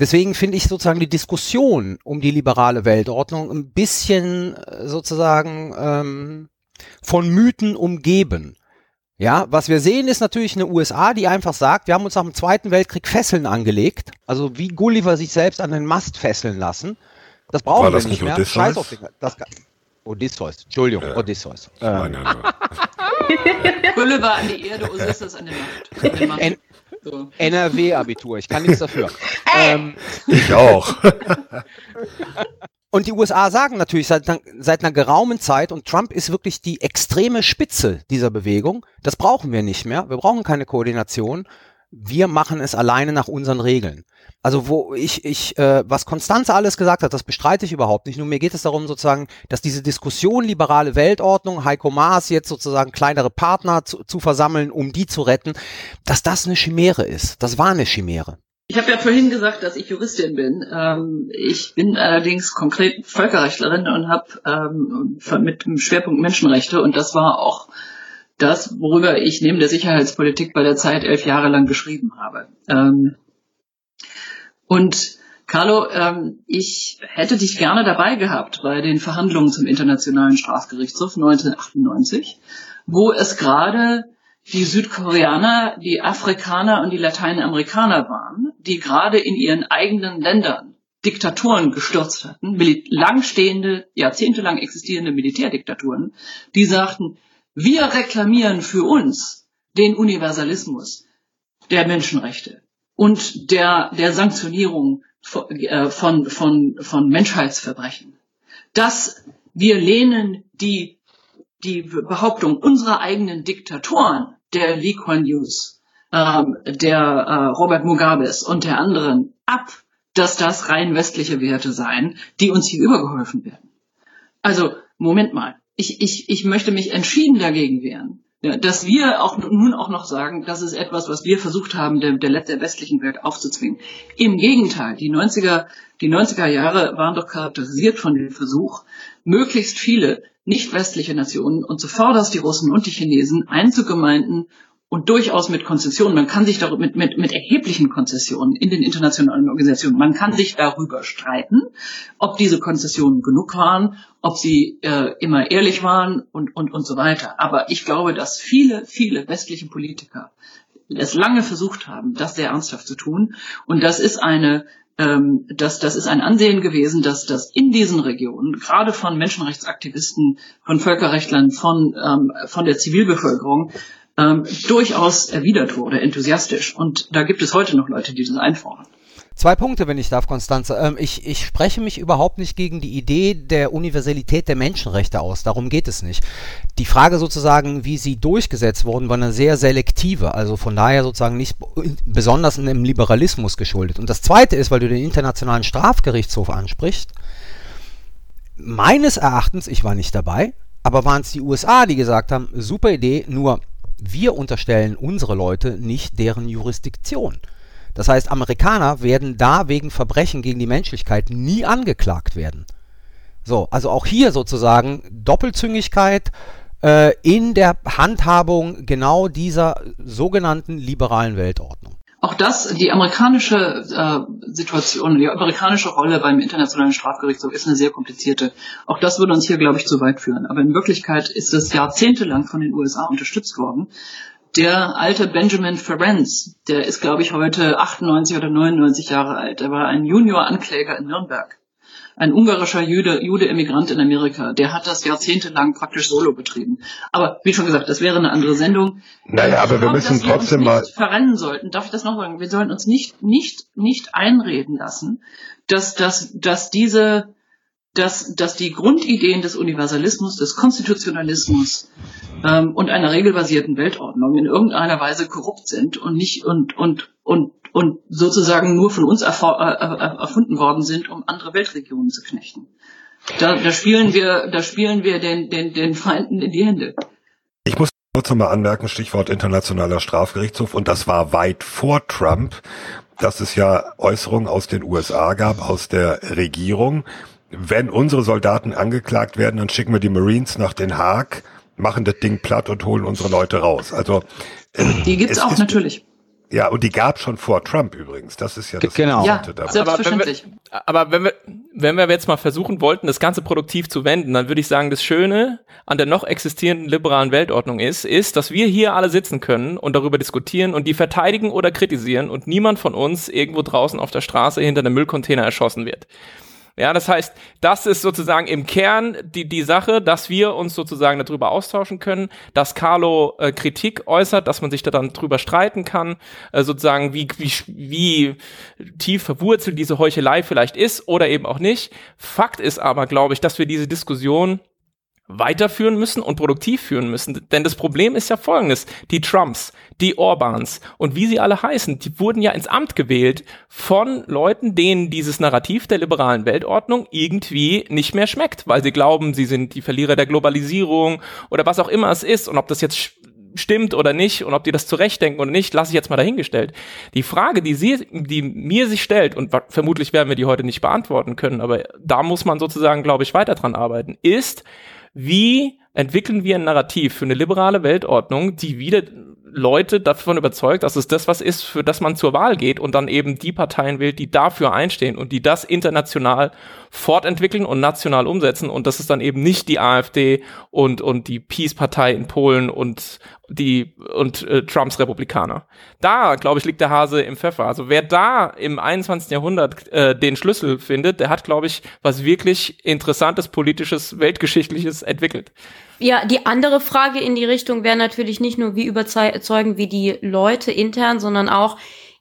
Deswegen finde ich sozusagen die Diskussion um die liberale Weltordnung ein bisschen äh, sozusagen ähm, von Mythen umgeben. Ja, was wir sehen, ist natürlich eine USA, die einfach sagt, wir haben uns nach dem Zweiten Weltkrieg Fesseln angelegt. Also wie Gulliver sich selbst an den Mast fesseln lassen. Das brauchen War das wir nicht, nicht mehr. Odysseus? Scheiß auf den, das, Odysseus, Entschuldigung, äh, Odysseus. Nein, nein, nein. Gulliver an die Erde, Odysseus an den Mast. So. NRW-Abitur, ich kann nichts dafür. ähm, ich auch. (laughs) (laughs) Und die USA sagen natürlich seit, seit einer geraumen Zeit, und Trump ist wirklich die extreme Spitze dieser Bewegung, das brauchen wir nicht mehr, wir brauchen keine Koordination, wir machen es alleine nach unseren Regeln. Also wo ich, ich, äh, was Konstanze alles gesagt hat, das bestreite ich überhaupt nicht. Nur mir geht es darum sozusagen, dass diese Diskussion liberale Weltordnung, Heiko Maas jetzt sozusagen kleinere Partner zu, zu versammeln, um die zu retten, dass das eine Chimäre ist. Das war eine Chimäre. Ich habe ja vorhin gesagt, dass ich Juristin bin. Ähm, ich bin allerdings konkret Völkerrechtlerin und habe ähm, mit dem Schwerpunkt Menschenrechte und das war auch das, worüber ich neben der Sicherheitspolitik bei der Zeit elf Jahre lang geschrieben habe. Ähm, und Carlo, ähm, ich hätte dich gerne dabei gehabt bei den Verhandlungen zum Internationalen Strafgerichtshof 1998, wo es gerade die Südkoreaner, die Afrikaner und die Lateinamerikaner waren, die gerade in ihren eigenen Ländern Diktaturen gestürzt hatten, langstehende, jahrzehntelang existierende Militärdiktaturen, die sagten, wir reklamieren für uns den Universalismus der Menschenrechte und der, der Sanktionierung von, äh, von, von, Menschheitsverbrechen. Dass wir lehnen die, die Behauptung unserer eigenen Diktatoren der Lee Kuan Yews, ähm, der äh, Robert Mugabes und der anderen ab, dass das rein westliche Werte seien, die uns hier übergeholfen werden. Also, Moment mal. Ich, ich, ich möchte mich entschieden dagegen wehren, ja, dass wir auch nun auch noch sagen, das ist etwas, was wir versucht haben, der, der, der westlichen Welt aufzuzwingen. Im Gegenteil, die 90er, die 90er Jahre waren doch charakterisiert von dem Versuch, möglichst viele nicht westliche Nationen und zuvorderst die Russen und die Chinesen einzugemeinden und durchaus mit Konzessionen. Man kann sich darüber mit, mit, mit erheblichen Konzessionen in den internationalen Organisationen, man kann sich darüber streiten, ob diese Konzessionen genug waren, ob sie äh, immer ehrlich waren und, und, und so weiter. Aber ich glaube, dass viele, viele westliche Politiker es lange versucht haben, das sehr ernsthaft zu tun. Und das ist eine ähm, das, das ist ein Ansehen gewesen, dass das in diesen Regionen, gerade von Menschenrechtsaktivisten, von Völkerrechtlern, von, ähm, von der Zivilbevölkerung, ähm, durchaus erwidert wurde, enthusiastisch. Und da gibt es heute noch Leute, die das einfordern. Zwei Punkte, wenn ich darf, Konstanze. Ähm, ich, ich spreche mich überhaupt nicht gegen die Idee der Universalität der Menschenrechte aus. Darum geht es nicht. Die Frage sozusagen, wie sie durchgesetzt wurden, war eine sehr selektive. Also von daher sozusagen nicht besonders im Liberalismus geschuldet. Und das Zweite ist, weil du den Internationalen Strafgerichtshof ansprichst. Meines Erachtens, ich war nicht dabei, aber waren es die USA, die gesagt haben, super Idee, nur wir unterstellen unsere Leute nicht deren Jurisdiktion. Das heißt, Amerikaner werden da wegen Verbrechen gegen die Menschlichkeit nie angeklagt werden. So, also auch hier sozusagen Doppelzüngigkeit äh, in der Handhabung genau dieser sogenannten liberalen Weltordnung. Auch das, die amerikanische äh, Situation, die amerikanische Rolle beim Internationalen Strafgerichtshof ist eine sehr komplizierte. Auch das würde uns hier, glaube ich, zu weit führen. Aber in Wirklichkeit ist es jahrzehntelang von den USA unterstützt worden der alte Benjamin Ferenc, der ist, glaube ich, heute 98 oder 99 Jahre alt. Er war ein Junior-Ankläger in Nürnberg. Ein ungarischer Jude, Jude-Emigrant in Amerika. Der hat das jahrzehntelang praktisch solo betrieben. Aber wie schon gesagt, das wäre eine andere Sendung. Naja, aber wir müssen wir trotzdem mal verrennen sollten. Darf ich das noch sagen? Wir sollten uns nicht nicht nicht einreden lassen, dass dass dass diese dass, dass die Grundideen des Universalismus, des Konstitutionalismus ähm, und einer regelbasierten Weltordnung in irgendeiner Weise korrupt sind und nicht und und und und sozusagen nur von uns äh, äh, erfunden worden sind, um andere Weltregionen zu knechten. Da, da spielen wir, da spielen wir den, den, den Feinden in die Hände. Ich muss kurz nochmal anmerken, Stichwort internationaler Strafgerichtshof, und das war weit vor Trump, dass es ja Äußerungen aus den USA gab, aus der Regierung, wenn unsere Soldaten angeklagt werden, dann schicken wir die Marines nach Den Haag, machen das Ding platt und holen unsere Leute raus. Also äh, die gibt's auch ist, natürlich. Ja, und die gab schon vor Trump übrigens. Das ist ja das genau. Ja, selbstverständlich. Aber wenn, wir, aber wenn wir wenn wir jetzt mal versuchen wollten, das Ganze produktiv zu wenden, dann würde ich sagen, das Schöne an der noch existierenden liberalen Weltordnung ist, ist, dass wir hier alle sitzen können und darüber diskutieren und die verteidigen oder kritisieren und niemand von uns irgendwo draußen auf der Straße hinter einem Müllcontainer erschossen wird. Ja, das heißt, das ist sozusagen im Kern die, die Sache, dass wir uns sozusagen darüber austauschen können, dass Carlo äh, Kritik äußert, dass man sich da dann drüber streiten kann, äh, sozusagen wie, wie, wie tief verwurzelt diese Heuchelei vielleicht ist oder eben auch nicht. Fakt ist aber, glaube ich, dass wir diese Diskussion weiterführen müssen und produktiv führen müssen. Denn das Problem ist ja folgendes. Die Trumps, die Orbans und wie sie alle heißen, die wurden ja ins Amt gewählt von Leuten, denen dieses Narrativ der liberalen Weltordnung irgendwie nicht mehr schmeckt, weil sie glauben, sie sind die Verlierer der Globalisierung oder was auch immer es ist. Und ob das jetzt stimmt oder nicht und ob die das zurechtdenken oder nicht, lasse ich jetzt mal dahingestellt. Die Frage, die sie, die mir sich stellt, und vermutlich werden wir die heute nicht beantworten können, aber da muss man sozusagen, glaube ich, weiter dran arbeiten, ist, wie entwickeln wir ein Narrativ für eine liberale Weltordnung, die wieder Leute davon überzeugt, dass es das was ist, für das man zur Wahl geht und dann eben die Parteien wählt, die dafür einstehen und die das international fortentwickeln und national umsetzen und das ist dann eben nicht die AfD und und die Peace-Partei in Polen und die und äh, Trumps Republikaner. Da, glaube ich, liegt der Hase im Pfeffer. Also wer da im 21. Jahrhundert äh, den Schlüssel findet, der hat, glaube ich, was wirklich interessantes politisches, weltgeschichtliches entwickelt. Ja, die andere Frage in die Richtung wäre natürlich nicht nur, wie überzeugen wir die Leute intern, sondern auch,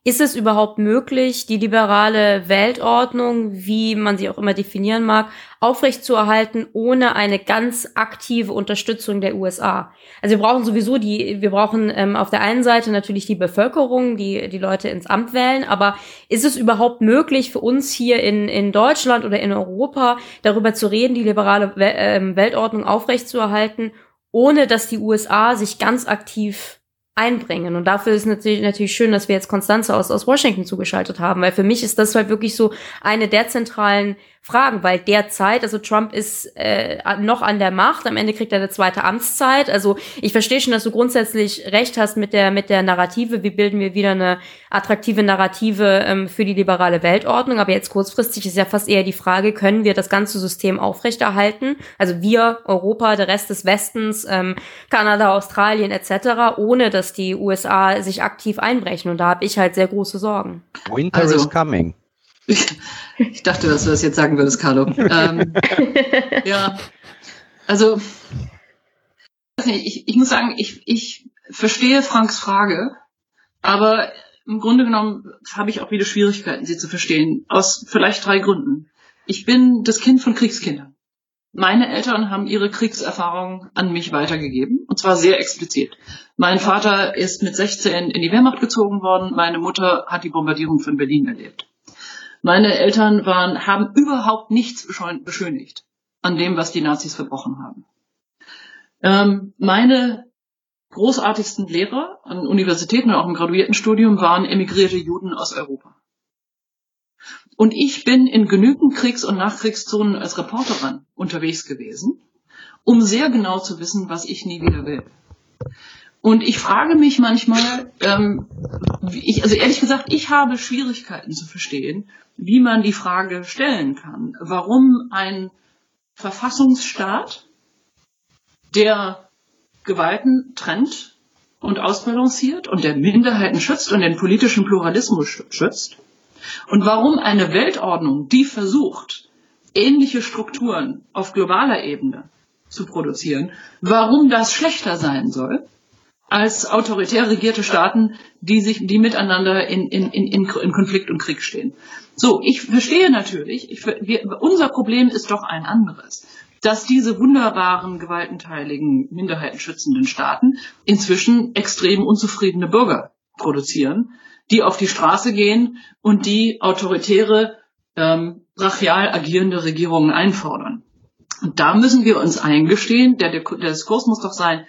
ist es überhaupt möglich, die liberale Weltordnung, wie man sie auch immer definieren mag, aufrechtzuerhalten, ohne eine ganz aktive Unterstützung der USA? Also wir brauchen sowieso die, wir brauchen ähm, auf der einen Seite natürlich die Bevölkerung, die die Leute ins Amt wählen, aber ist es überhaupt möglich für uns hier in, in Deutschland oder in Europa darüber zu reden, die liberale ähm, Weltordnung aufrechtzuerhalten, ohne dass die USA sich ganz aktiv einbringen. Und dafür ist natürlich, natürlich schön, dass wir jetzt Konstanze aus, aus Washington zugeschaltet haben, weil für mich ist das halt wirklich so eine der zentralen Fragen, weil derzeit, also Trump ist äh, noch an der Macht, am Ende kriegt er eine zweite Amtszeit. Also ich verstehe schon, dass du grundsätzlich recht hast mit der mit der Narrative. Wie bilden wir wieder eine attraktive Narrative ähm, für die liberale Weltordnung? Aber jetzt kurzfristig ist ja fast eher die Frage: Können wir das ganze System aufrechterhalten? Also wir, Europa, der Rest des Westens, ähm, Kanada, Australien etc., ohne dass die USA sich aktiv einbrechen. Und da habe ich halt sehr große Sorgen. Winter also, is coming. Ich dachte, dass du das jetzt sagen würdest, Carlo. ähm, (laughs) ja, also ich, ich muss sagen, ich, ich verstehe Franks Frage, aber im Grunde genommen habe ich auch wieder Schwierigkeiten, sie zu verstehen. Aus vielleicht drei Gründen. Ich bin das Kind von Kriegskindern. Meine Eltern haben ihre Kriegserfahrung an mich weitergegeben, und zwar sehr explizit. Mein Vater ist mit 16 in die Wehrmacht gezogen worden, meine Mutter hat die Bombardierung von Berlin erlebt. Meine Eltern waren, haben überhaupt nichts beschönigt an dem, was die Nazis verbrochen haben. Ähm, meine großartigsten Lehrer an Universitäten und auch im Graduiertenstudium waren emigrierte Juden aus Europa. Und ich bin in genügend Kriegs- und Nachkriegszonen als Reporterin unterwegs gewesen, um sehr genau zu wissen, was ich nie wieder will. Und ich frage mich manchmal, ähm, ich, also ehrlich gesagt, ich habe Schwierigkeiten zu verstehen, wie man die Frage stellen kann, warum ein Verfassungsstaat, der Gewalten trennt und ausbalanciert und der Minderheiten schützt und den politischen Pluralismus schützt, und warum eine Weltordnung, die versucht, ähnliche Strukturen auf globaler Ebene zu produzieren, warum das schlechter sein soll als autoritär regierte Staaten, die sich, die miteinander in, in, in, in Konflikt und Krieg stehen. So, ich verstehe natürlich, ich, wir, unser Problem ist doch ein anderes, dass diese wunderbaren, gewaltenteiligen, minderheitenschützenden Staaten inzwischen extrem unzufriedene Bürger produzieren, die auf die Straße gehen und die autoritäre, ähm, brachial agierende Regierungen einfordern. Und da müssen wir uns eingestehen, der, der, der Diskurs muss doch sein,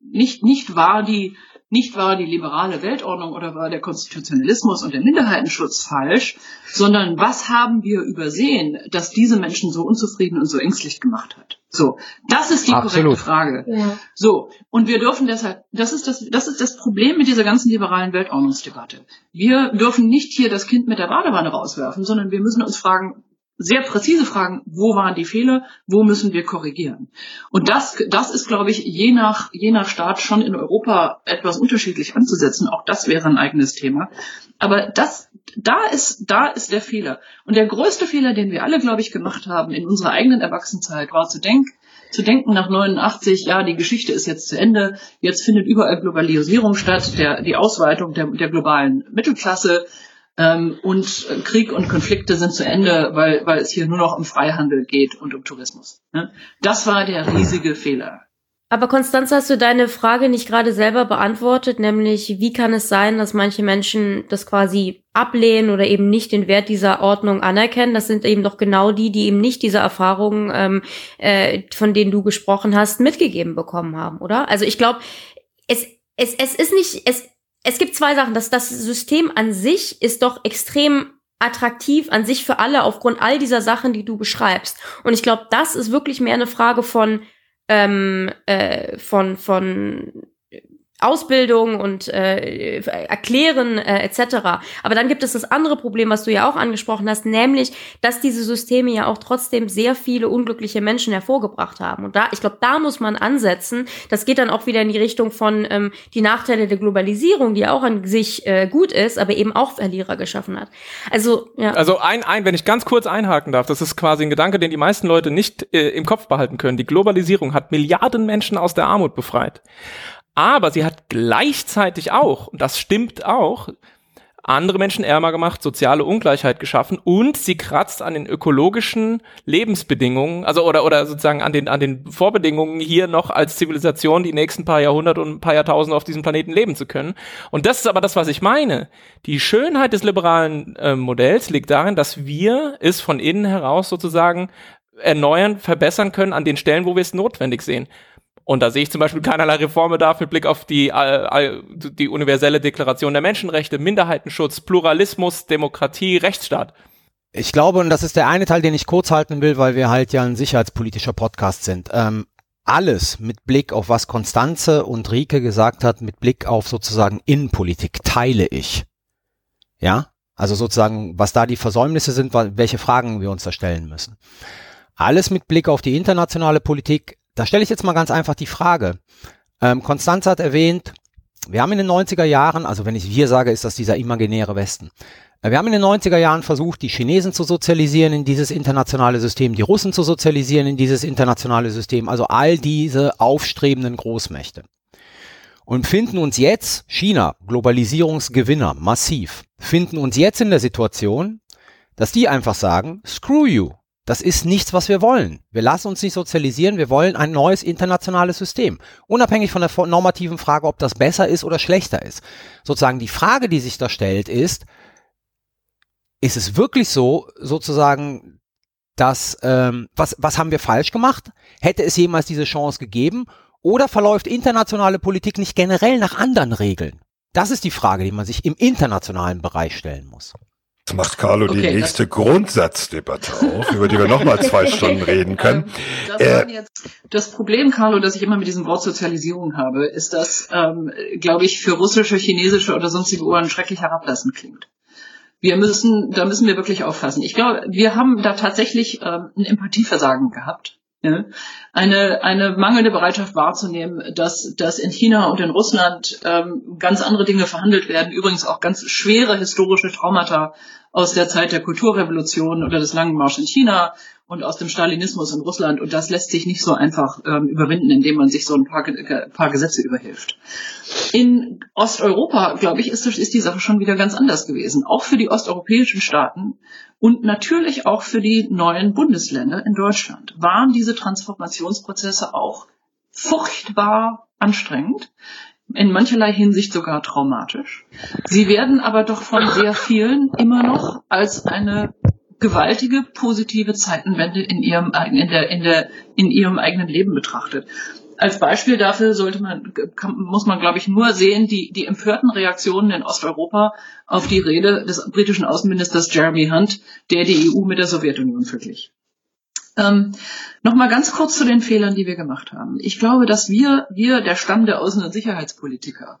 nicht, nicht war die nicht war die liberale Weltordnung oder war der Konstitutionalismus und der Minderheitenschutz falsch, sondern was haben wir übersehen, dass diese Menschen so unzufrieden und so ängstlich gemacht hat? So, das ist die Absolut. korrekte Frage. Ja. So, und wir dürfen deshalb, das ist das, das ist das Problem mit dieser ganzen liberalen Weltordnungsdebatte. Wir dürfen nicht hier das Kind mit der Badewanne rauswerfen, sondern wir müssen uns fragen, sehr präzise fragen, wo waren die Fehler, wo müssen wir korrigieren. Und das, das ist, glaube ich, je nach, je nach Staat schon in Europa etwas unterschiedlich anzusetzen. Auch das wäre ein eigenes Thema. Aber das, da ist, da ist der Fehler. Und der größte Fehler, den wir alle, glaube ich, gemacht haben in unserer eigenen Erwachsenenzeit, war zu denken, zu denken nach 89, ja, die Geschichte ist jetzt zu Ende, jetzt findet überall Globalisierung statt, der, die Ausweitung der, der globalen Mittelklasse, ähm, und Krieg und Konflikte sind zu Ende, weil, weil es hier nur noch um Freihandel geht und um Tourismus. Ne? Das war der riesige Fehler. Aber Konstanze, hast du deine Frage nicht gerade selber beantwortet, nämlich wie kann es sein, dass manche Menschen das quasi ablehnen oder eben nicht den Wert dieser Ordnung anerkennen? Das sind eben doch genau die, die eben nicht diese Erfahrungen, ähm, äh, von denen du gesprochen hast, mitgegeben bekommen haben, oder? Also ich glaube, es, es, es ist nicht, es, es gibt zwei Sachen. Das, das System an sich ist doch extrem attraktiv an sich für alle aufgrund all dieser Sachen, die du beschreibst. Und ich glaube, das ist wirklich mehr eine Frage von ähm, äh, von von Ausbildung und äh, Erklären äh, etc. Aber dann gibt es das andere Problem, was du ja auch angesprochen hast, nämlich, dass diese Systeme ja auch trotzdem sehr viele unglückliche Menschen hervorgebracht haben. Und da, ich glaube, da muss man ansetzen. Das geht dann auch wieder in die Richtung von ähm, die Nachteile der Globalisierung, die auch an sich äh, gut ist, aber eben auch Verlierer geschaffen hat. Also ja. Also ein, ein, wenn ich ganz kurz einhaken darf, das ist quasi ein Gedanke, den die meisten Leute nicht äh, im Kopf behalten können. Die Globalisierung hat Milliarden Menschen aus der Armut befreit. Aber sie hat gleichzeitig auch, und das stimmt auch, andere Menschen ärmer gemacht, soziale Ungleichheit geschaffen und sie kratzt an den ökologischen Lebensbedingungen, also oder oder sozusagen an den an den Vorbedingungen hier noch als Zivilisation die nächsten paar Jahrhunderte und ein paar Jahrtausende auf diesem Planeten leben zu können. Und das ist aber das, was ich meine. Die Schönheit des liberalen äh, Modells liegt darin, dass wir es von innen heraus sozusagen erneuern, verbessern können an den Stellen, wo wir es notwendig sehen. Und da sehe ich zum Beispiel keinerlei Reformbedarf mit Blick auf die, äh, die universelle Deklaration der Menschenrechte, Minderheitenschutz, Pluralismus, Demokratie, Rechtsstaat. Ich glaube, und das ist der eine Teil, den ich kurz halten will, weil wir halt ja ein sicherheitspolitischer Podcast sind. Ähm, alles mit Blick auf was Konstanze und Rike gesagt hat, mit Blick auf sozusagen Innenpolitik, teile ich. Ja? Also sozusagen, was da die Versäumnisse sind, welche Fragen wir uns da stellen müssen. Alles mit Blick auf die internationale Politik da stelle ich jetzt mal ganz einfach die Frage. Ähm, Konstanz hat erwähnt, wir haben in den 90er Jahren, also wenn ich wir sage, ist das dieser imaginäre Westen. Äh, wir haben in den 90er Jahren versucht, die Chinesen zu sozialisieren in dieses internationale System, die Russen zu sozialisieren in dieses internationale System, also all diese aufstrebenden Großmächte. und finden uns jetzt, China, Globalisierungsgewinner, massiv, finden uns jetzt in der Situation, dass die einfach sagen, screw you. Das ist nichts, was wir wollen. Wir lassen uns nicht sozialisieren, wir wollen ein neues internationales System. Unabhängig von der normativen Frage, ob das besser ist oder schlechter ist. Sozusagen die Frage, die sich da stellt, ist, ist es wirklich so, sozusagen, dass, ähm, was, was haben wir falsch gemacht? Hätte es jemals diese Chance gegeben? Oder verläuft internationale Politik nicht generell nach anderen Regeln? Das ist die Frage, die man sich im internationalen Bereich stellen muss. Jetzt macht Carlo okay, die nächste Grundsatzdebatte auf, über die wir nochmal zwei (laughs) Stunden reden können. Das, äh, jetzt, das, Problem, Carlo, das ich immer mit diesem Wort Sozialisierung habe, ist, dass, ähm, glaube ich, für russische, chinesische oder sonstige Ohren schrecklich herablassend klingt. Wir müssen, da müssen wir wirklich aufpassen. Ich glaube, wir haben da tatsächlich ähm, ein Empathieversagen gehabt. Eine, eine mangelnde Bereitschaft wahrzunehmen, dass, dass in China und in Russland ähm, ganz andere Dinge verhandelt werden, übrigens auch ganz schwere historische Traumata aus der Zeit der Kulturrevolution oder des langen Marsch in China und aus dem Stalinismus in Russland. Und das lässt sich nicht so einfach ähm, überwinden, indem man sich so ein paar, paar Gesetze überhilft. In Osteuropa, glaube ich, ist, ist die Sache schon wieder ganz anders gewesen. Auch für die osteuropäischen Staaten und natürlich auch für die neuen Bundesländer in Deutschland waren diese Transformationsprozesse auch furchtbar anstrengend in mancherlei Hinsicht sogar traumatisch. Sie werden aber doch von sehr vielen immer noch als eine gewaltige positive Zeitenwende in ihrem, in der, in der, in ihrem eigenen Leben betrachtet. Als Beispiel dafür sollte man, kann, muss man, glaube ich, nur sehen, die, die empörten Reaktionen in Osteuropa auf die Rede des britischen Außenministers Jeremy Hunt, der die EU mit der Sowjetunion verglich. Ähm, Nochmal ganz kurz zu den Fehlern, die wir gemacht haben. Ich glaube, dass wir, wir, der Stamm der Außen- und Sicherheitspolitiker,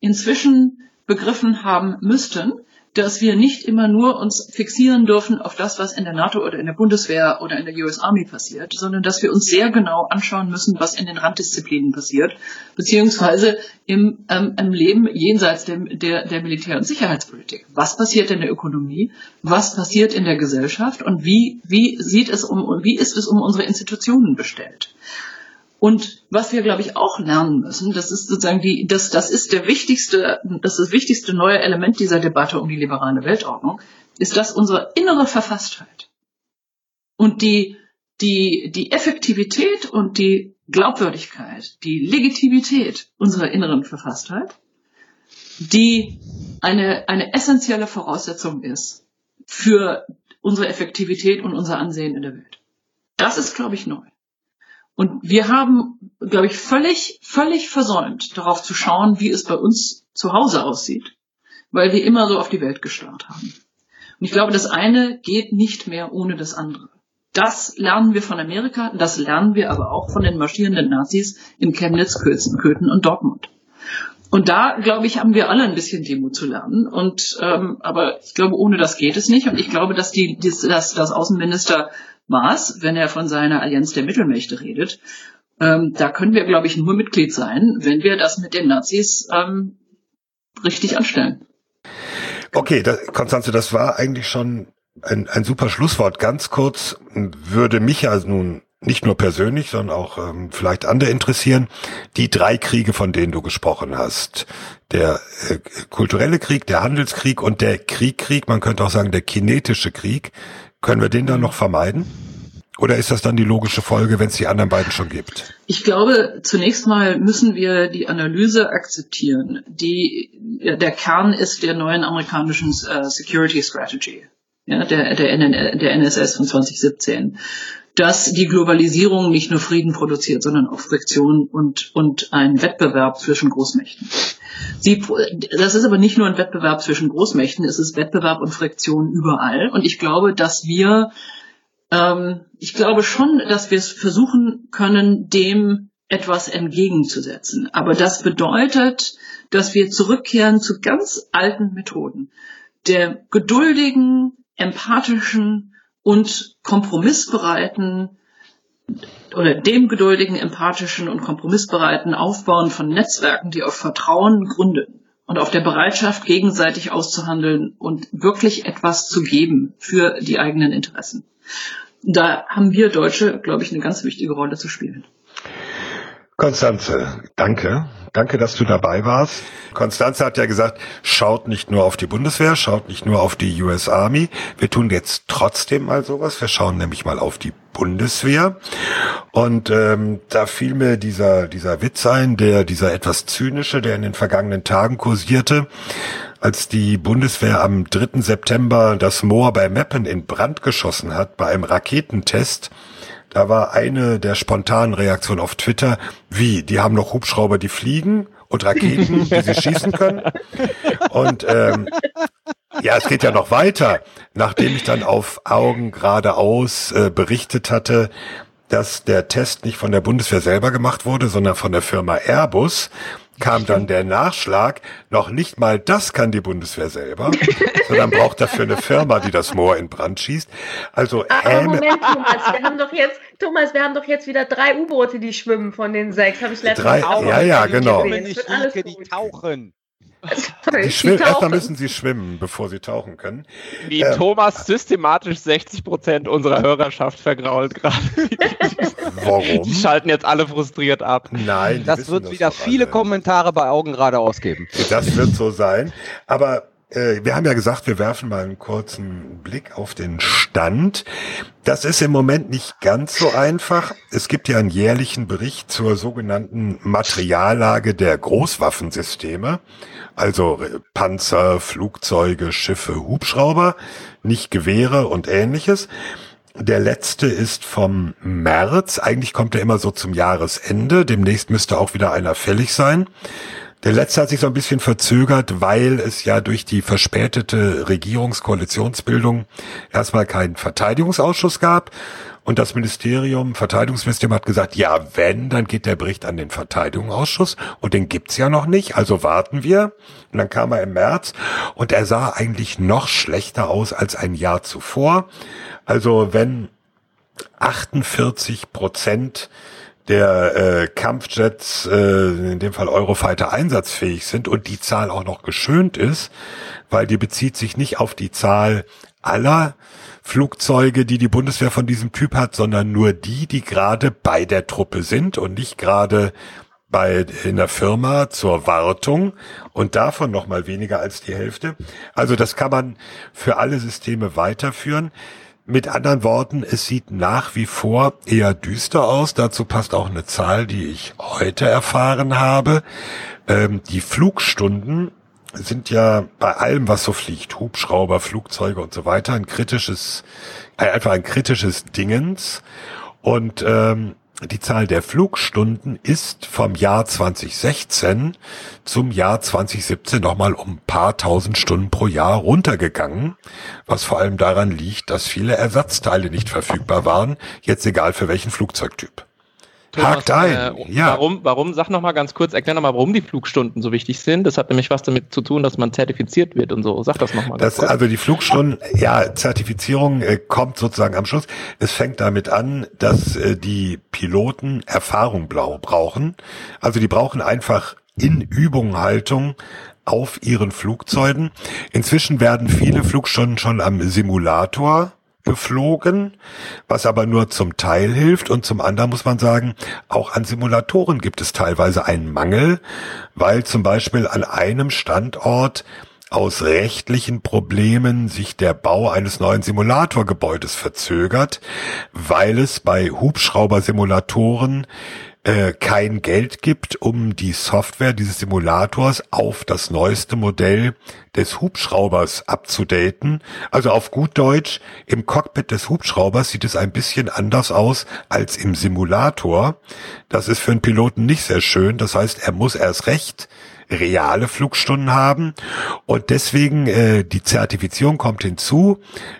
inzwischen begriffen haben müssten, dass wir nicht immer nur uns fixieren dürfen auf das, was in der NATO oder in der Bundeswehr oder in der US Army passiert, sondern dass wir uns sehr genau anschauen müssen, was in den Randdisziplinen passiert, beziehungsweise im, ähm, im Leben jenseits der, der, der Militär- und Sicherheitspolitik. Was passiert in der Ökonomie? Was passiert in der Gesellschaft? Und wie, wie sieht es um, wie ist es um unsere Institutionen bestellt? Und was wir, glaube ich, auch lernen müssen, das ist sozusagen die, das, das ist der wichtigste, das ist das wichtigste neue Element dieser Debatte um die liberale Weltordnung, ist, dass unsere innere Verfasstheit und die, die, die Effektivität und die Glaubwürdigkeit, die Legitimität unserer inneren Verfasstheit, die eine, eine essentielle Voraussetzung ist für unsere Effektivität und unser Ansehen in der Welt. Das ist, glaube ich, neu. Und wir haben, glaube ich, völlig, völlig versäumt, darauf zu schauen, wie es bei uns zu Hause aussieht, weil wir immer so auf die Welt gestarrt haben. Und ich glaube, das eine geht nicht mehr ohne das andere. Das lernen wir von Amerika, das lernen wir aber auch von den marschierenden Nazis in Chemnitz, Köthen und Dortmund. Und da, glaube ich, haben wir alle ein bisschen Demo zu lernen. Und ähm, aber ich glaube, ohne das geht es nicht. Und ich glaube, dass die, dass, dass Außenminister Maß, wenn er von seiner Allianz der Mittelmächte redet. Ähm, da können wir, glaube ich, nur Mitglied sein, wenn wir das mit den Nazis ähm, richtig anstellen. Okay, da, Konstanze, das war eigentlich schon ein, ein super Schlusswort. Ganz kurz würde mich also nun nicht nur persönlich, sondern auch ähm, vielleicht andere interessieren, die drei Kriege, von denen du gesprochen hast. Der äh, kulturelle Krieg, der Handelskrieg und der Kriegkrieg, man könnte auch sagen der kinetische Krieg. Können wir den dann noch vermeiden? Oder ist das dann die logische Folge, wenn es die anderen beiden schon gibt? Ich glaube, zunächst mal müssen wir die Analyse akzeptieren, die der Kern ist der neuen amerikanischen uh, Security Strategy, ja, der, der NSS von 2017, dass die Globalisierung nicht nur Frieden produziert, sondern auch Friktion und, und ein Wettbewerb zwischen Großmächten. Sie, das ist aber nicht nur ein Wettbewerb zwischen Großmächten, es ist Wettbewerb und Friktion überall. Und ich glaube, dass wir, ähm, ich glaube schon, dass wir es versuchen können, dem etwas entgegenzusetzen. Aber das bedeutet, dass wir zurückkehren zu ganz alten Methoden der geduldigen, empathischen und kompromissbereiten oder dem geduldigen, empathischen und kompromissbereiten Aufbauen von Netzwerken, die auf Vertrauen gründen und auf der Bereitschaft, gegenseitig auszuhandeln und wirklich etwas zu geben für die eigenen Interessen. Da haben wir Deutsche, glaube ich, eine ganz wichtige Rolle zu spielen. Konstanze, danke. Danke, dass du dabei warst. Konstanze hat ja gesagt, schaut nicht nur auf die Bundeswehr, schaut nicht nur auf die US Army. Wir tun jetzt trotzdem mal sowas. Wir schauen nämlich mal auf die Bundeswehr. Und ähm, da fiel mir dieser, dieser Witz ein, der, dieser etwas zynische, der in den vergangenen Tagen kursierte, als die Bundeswehr am 3. September das Moor bei Meppen in Brand geschossen hat bei einem Raketentest da war eine der spontanen Reaktionen auf Twitter, wie, die haben noch Hubschrauber, die fliegen und Raketen, die sie schießen können. Und ähm, ja, es geht ja noch weiter. Nachdem ich dann auf Augen geradeaus äh, berichtet hatte, dass der Test nicht von der Bundeswehr selber gemacht wurde, sondern von der Firma Airbus, kam dann der Nachschlag, noch nicht mal das kann die Bundeswehr selber, (laughs) sondern braucht dafür eine Firma, die das Moor in Brand schießt. Also ah, Aber Moment, Thomas, wir haben doch jetzt, Thomas, wir haben doch jetzt wieder drei U-Boote, die schwimmen von den sechs. Habe ich letztens drei, auch Ja, ja, genau. Nicht Lieke, die tauchen. Erstmal müssen sie schwimmen, bevor sie tauchen können. Wie ähm, Thomas systematisch 60 Prozent unserer Hörerschaft vergrault gerade. Warum? Die schalten jetzt alle frustriert ab. Nein, das wird das wieder viele alle. Kommentare bei Augen gerade ausgeben. Das wird so sein. Aber wir haben ja gesagt, wir werfen mal einen kurzen Blick auf den Stand. Das ist im Moment nicht ganz so einfach. Es gibt ja einen jährlichen Bericht zur sogenannten Materiallage der Großwaffensysteme, also Panzer, Flugzeuge, Schiffe, Hubschrauber, nicht Gewehre und ähnliches. Der letzte ist vom März. Eigentlich kommt er immer so zum Jahresende. Demnächst müsste auch wieder einer fällig sein. Der letzte hat sich so ein bisschen verzögert, weil es ja durch die verspätete Regierungskoalitionsbildung erstmal keinen Verteidigungsausschuss gab. Und das Ministerium, Verteidigungsministerium hat gesagt, ja, wenn, dann geht der Bericht an den Verteidigungsausschuss. Und den gibt's ja noch nicht, also warten wir. Und dann kam er im März und er sah eigentlich noch schlechter aus als ein Jahr zuvor. Also wenn 48 Prozent der äh, Kampfjets, äh, in dem Fall Eurofighter, einsatzfähig sind und die Zahl auch noch geschönt ist, weil die bezieht sich nicht auf die Zahl aller Flugzeuge, die die Bundeswehr von diesem Typ hat, sondern nur die, die gerade bei der Truppe sind und nicht gerade bei in der Firma zur Wartung und davon noch mal weniger als die Hälfte. Also das kann man für alle Systeme weiterführen. Mit anderen Worten, es sieht nach wie vor eher düster aus. Dazu passt auch eine Zahl, die ich heute erfahren habe. Ähm, die Flugstunden sind ja bei allem, was so fliegt, Hubschrauber, Flugzeuge und so weiter, ein kritisches, äh, einfach ein kritisches Dingens. Und ähm, die Zahl der Flugstunden ist vom Jahr 2016 zum Jahr 2017 nochmal um ein paar tausend Stunden pro Jahr runtergegangen, was vor allem daran liegt, dass viele Ersatzteile nicht verfügbar waren, jetzt egal für welchen Flugzeugtyp. Thomas, Hakt ein. Äh, ja. Warum, warum, sag noch mal ganz kurz, erklär noch mal, warum die Flugstunden so wichtig sind. Das hat nämlich was damit zu tun, dass man zertifiziert wird und so. Sag das noch mal. Das, also die Flugstunden, ja, Zertifizierung äh, kommt sozusagen am Schluss. Es fängt damit an, dass äh, die Piloten Erfahrung blau brauchen. Also die brauchen einfach in Übung Haltung auf ihren Flugzeugen. Inzwischen werden viele Flugstunden schon am Simulator geflogen, was aber nur zum Teil hilft. Und zum anderen muss man sagen, auch an Simulatoren gibt es teilweise einen Mangel, weil zum Beispiel an einem Standort aus rechtlichen Problemen sich der Bau eines neuen Simulatorgebäudes verzögert, weil es bei Hubschraubersimulatoren äh, kein Geld gibt, um die Software dieses Simulators auf das neueste Modell des Hubschraubers abzudaten. Also auf gut Deutsch, im Cockpit des Hubschraubers sieht es ein bisschen anders aus als im Simulator. Das ist für einen Piloten nicht sehr schön. Das heißt, er muss erst recht reale Flugstunden haben. Und deswegen äh, die Zertifizierung kommt hinzu.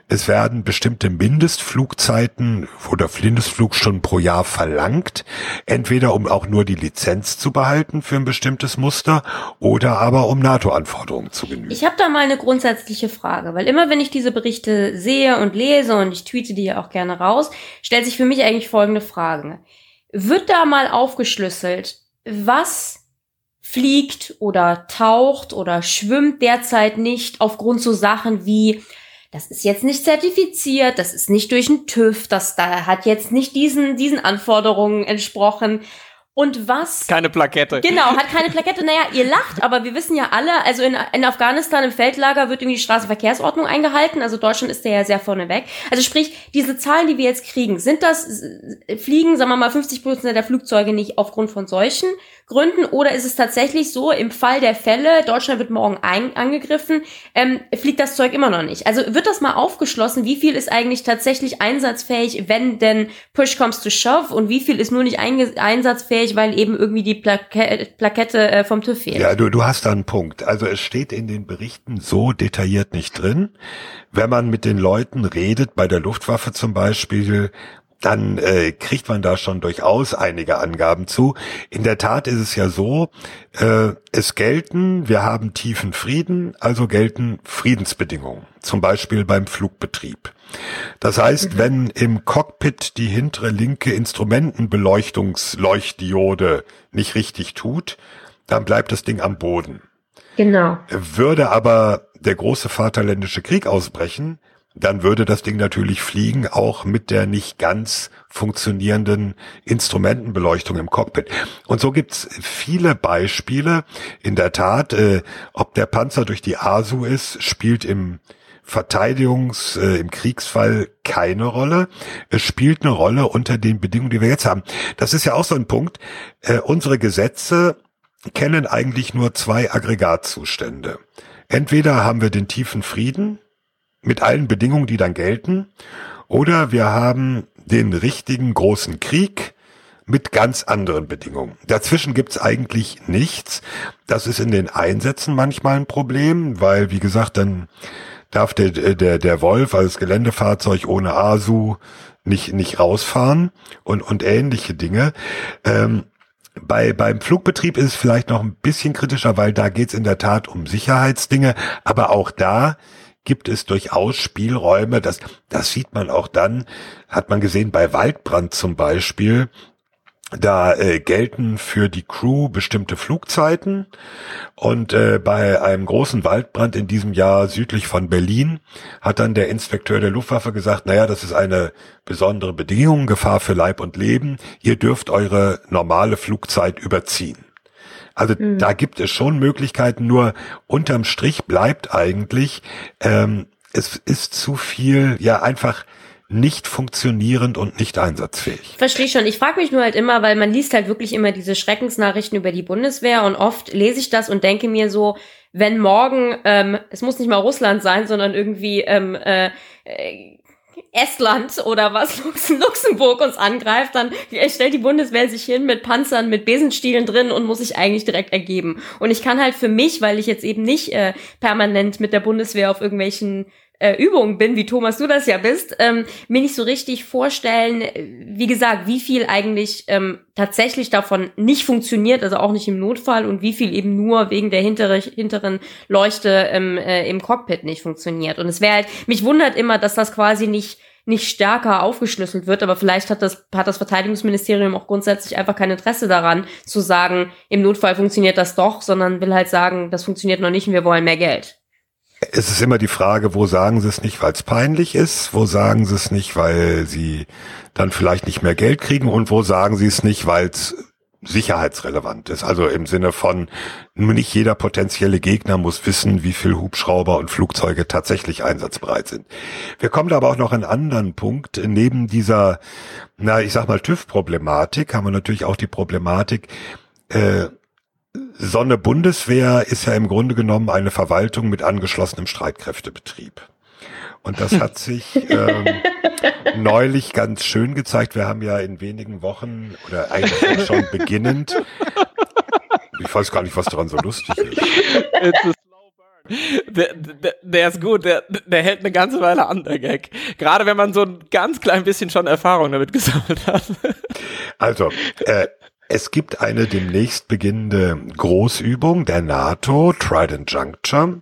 Es werden bestimmte Mindestflugzeiten oder Mindestflugstunden pro Jahr verlangt. Entweder um auch nur die Lizenz zu behalten für ein bestimmtes Muster oder aber um NATO-Anforderungen zu genügen. Ich habe da mal eine grundsätzliche Frage, weil immer wenn ich diese Berichte sehe und lese und ich tweete die ja auch gerne raus, stellt sich für mich eigentlich folgende Frage. Wird da mal aufgeschlüsselt, was fliegt oder taucht oder schwimmt derzeit nicht aufgrund so Sachen wie das ist jetzt nicht zertifiziert, das ist nicht durch einen TÜV, das da hat jetzt nicht diesen diesen Anforderungen entsprochen Und was? Keine Plakette. Genau, hat keine Plakette. Naja, ihr lacht, aber wir wissen ja alle, also in, in Afghanistan im Feldlager wird irgendwie die Straßenverkehrsordnung eingehalten. Also Deutschland ist da ja sehr vorne weg. Also sprich, diese Zahlen, die wir jetzt kriegen, sind das, fliegen, sagen wir mal, 50 Prozent der Flugzeuge nicht aufgrund von solchen Gründen? Oder ist es tatsächlich so, im Fall der Fälle, Deutschland wird morgen ein, angegriffen, ähm, fliegt das Zeug immer noch nicht? Also wird das mal aufgeschlossen, wie viel ist eigentlich tatsächlich einsatzfähig, wenn denn Push comes to shove und wie viel ist nur nicht einsatzfähig, weil eben irgendwie die Plake Plakette äh, vom TÜV fehlt? Ja, du, du hast da einen Punkt. Also es steht in den Berichten so detailliert nicht drin. Wenn man mit den Leuten redet, bei der Luftwaffe zum Beispiel, dann äh, kriegt man da schon durchaus einige Angaben zu. In der Tat ist es ja so, äh, es gelten, wir haben tiefen Frieden, also gelten Friedensbedingungen, zum Beispiel beim Flugbetrieb. Das heißt, mhm. wenn im Cockpit die hintere linke Instrumentenbeleuchtungsleuchtdiode nicht richtig tut, dann bleibt das Ding am Boden. Genau. Würde aber der große Vaterländische Krieg ausbrechen, dann würde das Ding natürlich fliegen, auch mit der nicht ganz funktionierenden Instrumentenbeleuchtung im Cockpit. Und so gibt's viele Beispiele. In der Tat, äh, ob der Panzer durch die ASU ist, spielt im Verteidigungs-, äh, im Kriegsfall keine Rolle. Es spielt eine Rolle unter den Bedingungen, die wir jetzt haben. Das ist ja auch so ein Punkt. Äh, unsere Gesetze kennen eigentlich nur zwei Aggregatzustände. Entweder haben wir den tiefen Frieden, mit allen Bedingungen, die dann gelten, oder wir haben den richtigen großen Krieg mit ganz anderen Bedingungen. Dazwischen gibt's eigentlich nichts. Das ist in den Einsätzen manchmal ein Problem, weil, wie gesagt, dann darf der, der, der Wolf als Geländefahrzeug ohne ASU nicht, nicht rausfahren und, und ähnliche Dinge. Ähm, bei, beim Flugbetrieb ist es vielleicht noch ein bisschen kritischer, weil da geht's in der Tat um Sicherheitsdinge, aber auch da gibt es durchaus Spielräume. Das, das sieht man auch dann, hat man gesehen bei Waldbrand zum Beispiel. Da äh, gelten für die Crew bestimmte Flugzeiten und äh, bei einem großen Waldbrand in diesem Jahr südlich von Berlin hat dann der Inspekteur der Luftwaffe gesagt, naja, das ist eine besondere Bedingung, Gefahr für Leib und Leben, ihr dürft eure normale Flugzeit überziehen. Also mhm. da gibt es schon Möglichkeiten, nur unterm Strich bleibt eigentlich, ähm, es ist zu viel, ja einfach nicht funktionierend und nicht einsatzfähig. Verstehe schon. Ich frage mich nur halt immer, weil man liest halt wirklich immer diese Schreckensnachrichten über die Bundeswehr und oft lese ich das und denke mir so, wenn morgen, ähm, es muss nicht mal Russland sein, sondern irgendwie ähm, äh, äh Estland oder was Luxemburg uns angreift, dann stellt die Bundeswehr sich hin mit Panzern, mit Besenstielen drin und muss sich eigentlich direkt ergeben. Und ich kann halt für mich, weil ich jetzt eben nicht äh, permanent mit der Bundeswehr auf irgendwelchen äh, Übungen bin, wie Thomas du das ja bist, ähm, mir nicht so richtig vorstellen, wie gesagt, wie viel eigentlich ähm, tatsächlich davon nicht funktioniert, also auch nicht im Notfall und wie viel eben nur wegen der hintere, hinteren Leuchte ähm, äh, im Cockpit nicht funktioniert. Und es wäre halt, mich wundert immer, dass das quasi nicht nicht stärker aufgeschlüsselt wird, aber vielleicht hat das, hat das Verteidigungsministerium auch grundsätzlich einfach kein Interesse daran, zu sagen, im Notfall funktioniert das doch, sondern will halt sagen, das funktioniert noch nicht und wir wollen mehr Geld. Es ist immer die Frage, wo sagen sie es nicht, weil es peinlich ist, wo sagen sie es nicht, weil sie dann vielleicht nicht mehr Geld kriegen? Und wo sagen sie es nicht, weil es sicherheitsrelevant ist. Also im Sinne von, nicht jeder potenzielle Gegner muss wissen, wie viel Hubschrauber und Flugzeuge tatsächlich einsatzbereit sind. Wir kommen da aber auch noch einen anderen Punkt. Neben dieser, na, ich sag mal, TÜV-Problematik haben wir natürlich auch die Problematik, äh, Sonne Bundeswehr ist ja im Grunde genommen eine Verwaltung mit angeschlossenem Streitkräftebetrieb. Und das hat sich ähm, neulich ganz schön gezeigt. Wir haben ja in wenigen Wochen oder eigentlich schon beginnend. Ich weiß gar nicht, was daran so lustig ist. Der, der, der ist gut, der, der hält eine ganze Weile an, der Gag. Gerade wenn man so ein ganz klein bisschen schon Erfahrung damit gesammelt hat. Also, äh, es gibt eine demnächst beginnende Großübung der NATO, Trident Juncture,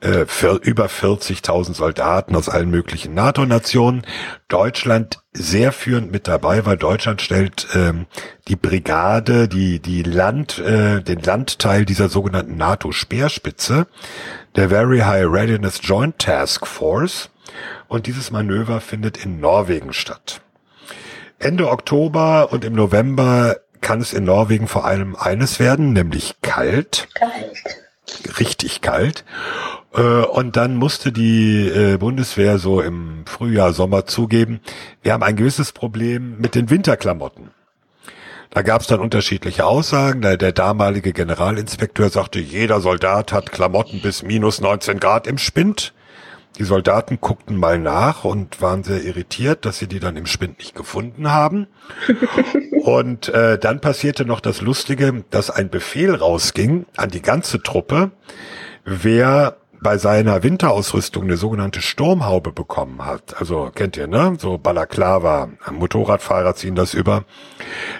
äh, für über 40.000 Soldaten aus allen möglichen NATO-Nationen. Deutschland sehr führend mit dabei, weil Deutschland stellt ähm, die Brigade, die die Land, äh, den Landteil dieser sogenannten NATO-Speerspitze, der Very High Readiness Joint Task Force. Und dieses Manöver findet in Norwegen statt. Ende Oktober und im November kann es in Norwegen vor allem eines werden, nämlich kalt. Kalt. Richtig kalt. Äh, und dann musste die äh, Bundeswehr so im Frühjahr, Sommer zugeben, wir haben ein gewisses Problem mit den Winterklamotten. Da gab es dann unterschiedliche Aussagen. Der, der damalige Generalinspekteur sagte, jeder Soldat hat Klamotten bis minus 19 Grad im Spind. Die Soldaten guckten mal nach und waren sehr irritiert, dass sie die dann im Spind nicht gefunden haben. (laughs) und äh, dann passierte noch das Lustige, dass ein Befehl rausging an die ganze Truppe, wer bei seiner Winterausrüstung eine sogenannte Sturmhaube bekommen hat. Also kennt ihr, ne? So Balaklava, Motorradfahrer ziehen das über.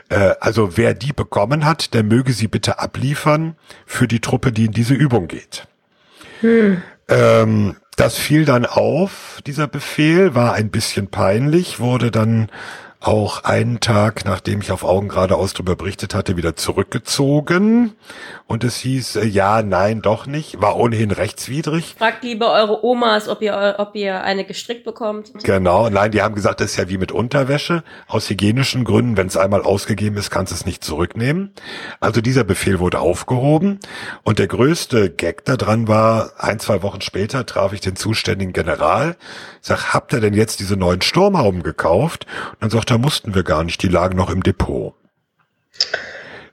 Äh, also wer die bekommen hat, der möge sie bitte abliefern für die Truppe, die in diese Übung geht. Hm. Ähm, das fiel dann auf, dieser Befehl, war ein bisschen peinlich, wurde dann auch einen Tag, nachdem ich auf Augen geradeaus darüber berichtet hatte, wieder zurückgezogen. Und es hieß, äh, ja, nein, doch nicht. War ohnehin rechtswidrig. Fragt lieber eure Omas, ob ihr, ob ihr eine gestrickt bekommt. Genau, nein, die haben gesagt, das ist ja wie mit Unterwäsche. Aus hygienischen Gründen, wenn es einmal ausgegeben ist, kannst du es nicht zurücknehmen. Also dieser Befehl wurde aufgehoben. Und der größte Gag daran war, ein, zwei Wochen später traf ich den zuständigen General. Sag, habt ihr denn jetzt diese neuen Sturmhauben gekauft? Und dann sagt er, mussten wir gar nicht, die lagen noch im Depot.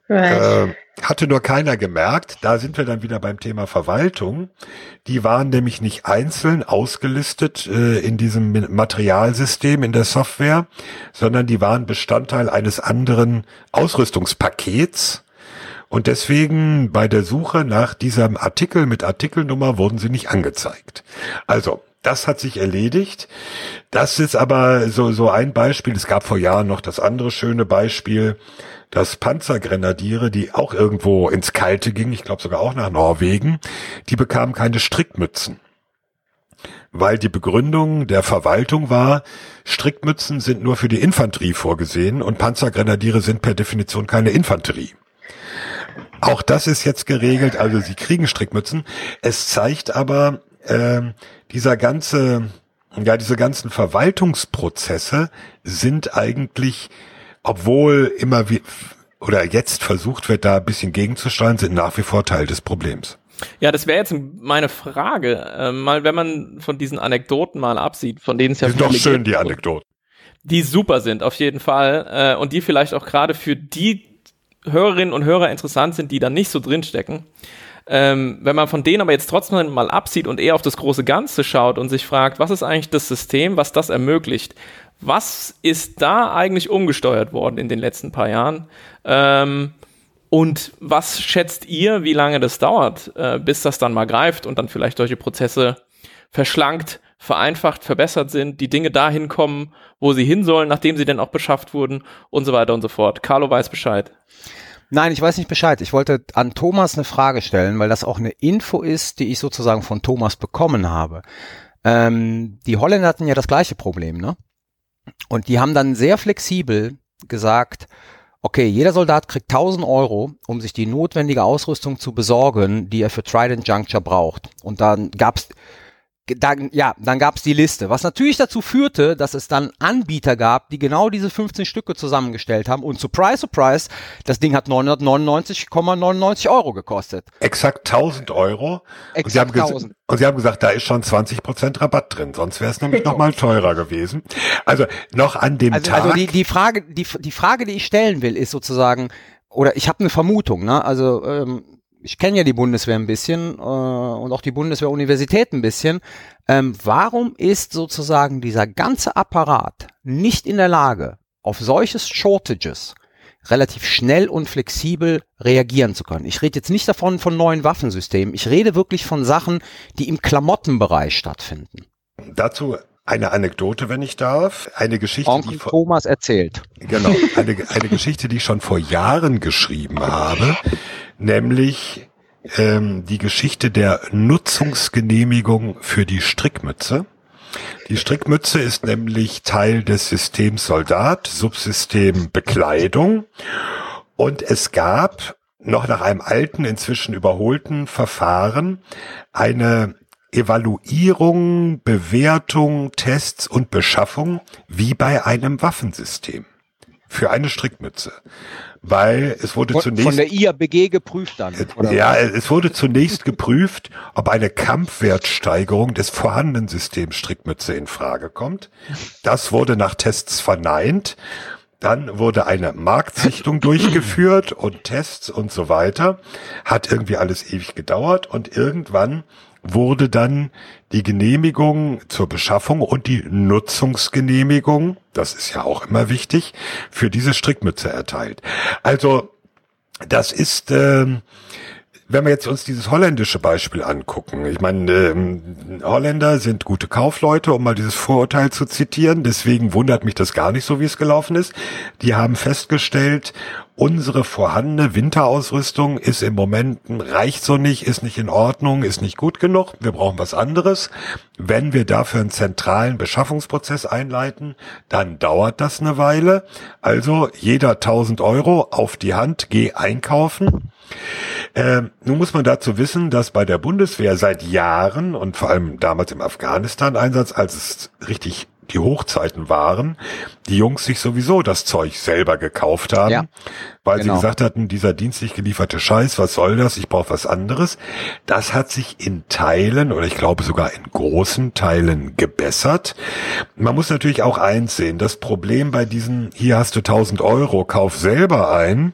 Right. Äh, hatte nur keiner gemerkt. Da sind wir dann wieder beim Thema Verwaltung. Die waren nämlich nicht einzeln ausgelistet äh, in diesem Materialsystem, in der Software, sondern die waren Bestandteil eines anderen Ausrüstungspakets. Und deswegen bei der Suche nach diesem Artikel mit Artikelnummer wurden sie nicht angezeigt. Also, das hat sich erledigt. Das ist aber so, so ein Beispiel. Es gab vor Jahren noch das andere schöne Beispiel, dass Panzergrenadiere, die auch irgendwo ins Kalte gingen, ich glaube sogar auch nach Norwegen, die bekamen keine Strickmützen. Weil die Begründung der Verwaltung war, Strickmützen sind nur für die Infanterie vorgesehen und Panzergrenadiere sind per Definition keine Infanterie. Auch das ist jetzt geregelt, also sie kriegen Strickmützen. Es zeigt aber, äh, dieser ganze, ja, diese ganzen Verwaltungsprozesse sind eigentlich, obwohl immer wie, oder jetzt versucht wird, da ein bisschen gegenzusteuern, sind nach wie vor Teil des Problems. Ja, das wäre jetzt meine Frage. Äh, mal, wenn man von diesen Anekdoten mal absieht, von denen es ja die sind doch schön, die Anekdoten. Die super sind, auf jeden Fall. Äh, und die vielleicht auch gerade für die Hörerinnen und Hörer interessant sind, die da nicht so drinstecken. Ähm, wenn man von denen aber jetzt trotzdem mal absieht und eher auf das große Ganze schaut und sich fragt, was ist eigentlich das System, was das ermöglicht? Was ist da eigentlich umgesteuert worden in den letzten paar Jahren? Ähm, und was schätzt ihr, wie lange das dauert, äh, bis das dann mal greift und dann vielleicht solche Prozesse verschlankt, vereinfacht, verbessert sind, die Dinge dahin kommen, wo sie hin sollen, nachdem sie denn auch beschafft wurden und so weiter und so fort. Carlo weiß Bescheid. Nein, ich weiß nicht Bescheid. Ich wollte an Thomas eine Frage stellen, weil das auch eine Info ist, die ich sozusagen von Thomas bekommen habe. Ähm, die Holländer hatten ja das gleiche Problem, ne? Und die haben dann sehr flexibel gesagt, okay, jeder Soldat kriegt 1000 Euro, um sich die notwendige Ausrüstung zu besorgen, die er für Trident Juncture braucht. Und dann gab's dann, ja, dann gab es die Liste, was natürlich dazu führte, dass es dann Anbieter gab, die genau diese 15 Stücke zusammengestellt haben und surprise, surprise, das Ding hat 999,99 Euro gekostet. Exakt 1000 Euro. Exakt und, sie haben 1000. und sie haben gesagt, da ist schon 20% Rabatt drin, sonst wäre es nämlich Genau. nochmal teurer gewesen. Also noch an dem Also, Tag. also die, die Frage, die, die Frage, die ich stellen will, ist sozusagen, oder ich habe eine Vermutung, ne? Also ähm, ich kenne ja die Bundeswehr ein bisschen äh, und auch die Bundeswehr-Universität ein bisschen. Ähm, warum ist sozusagen dieser ganze Apparat nicht in der Lage, auf solches Shortages relativ schnell und flexibel reagieren zu können? Ich rede jetzt nicht davon von neuen Waffensystemen. Ich rede wirklich von Sachen, die im Klamottenbereich stattfinden. Dazu eine Anekdote, wenn ich darf. Eine Geschichte, Onkel die vor, Thomas erzählt. genau, eine, eine Geschichte, die ich schon vor Jahren geschrieben habe, nämlich ähm, die Geschichte der Nutzungsgenehmigung für die Strickmütze. Die Strickmütze ist nämlich Teil des Systems Soldat, Subsystem Bekleidung. Und es gab noch nach einem alten, inzwischen überholten Verfahren eine Evaluierung, Bewertung, Tests und Beschaffung wie bei einem Waffensystem. Für eine Strickmütze. Weil es wurde von, zunächst. Von der IABG geprüft dann. Oder? Ja, es wurde zunächst geprüft, ob eine Kampfwertsteigerung des vorhandenen Systems Strickmütze in Frage kommt. Das wurde nach Tests verneint. Dann wurde eine Marktsichtung durchgeführt und Tests und so weiter. Hat irgendwie alles ewig gedauert und irgendwann wurde dann die Genehmigung zur Beschaffung und die Nutzungsgenehmigung, das ist ja auch immer wichtig, für diese Strickmütze erteilt. Also das ist, ähm, wenn wir jetzt uns dieses holländische Beispiel angucken, ich meine, ähm, Holländer sind gute Kaufleute, um mal dieses Vorurteil zu zitieren, deswegen wundert mich das gar nicht so, wie es gelaufen ist. Die haben festgestellt, unsere vorhandene Winterausrüstung ist im Moment, reicht so nicht, ist nicht in Ordnung, ist nicht gut genug, wir brauchen was anderes. Wenn wir dafür einen zentralen Beschaffungsprozess einleiten, dann dauert das eine Weile. Also jeder 1000 Euro auf die Hand, geh einkaufen. Äh, nun muss man dazu wissen, dass bei der Bundeswehr seit Jahren und vor allem damals im Afghanistan-Einsatz, als es richtig die Hochzeiten waren, die Jungs sich sowieso das Zeug selber gekauft haben, ja, weil genau. sie gesagt hatten, dieser dienstlich gelieferte Scheiß, was soll das? Ich brauche was anderes. Das hat sich in Teilen oder ich glaube sogar in großen Teilen gebessert. Man muss natürlich auch eins sehen, das Problem bei diesen, hier hast du 1000 Euro, kauf selber ein,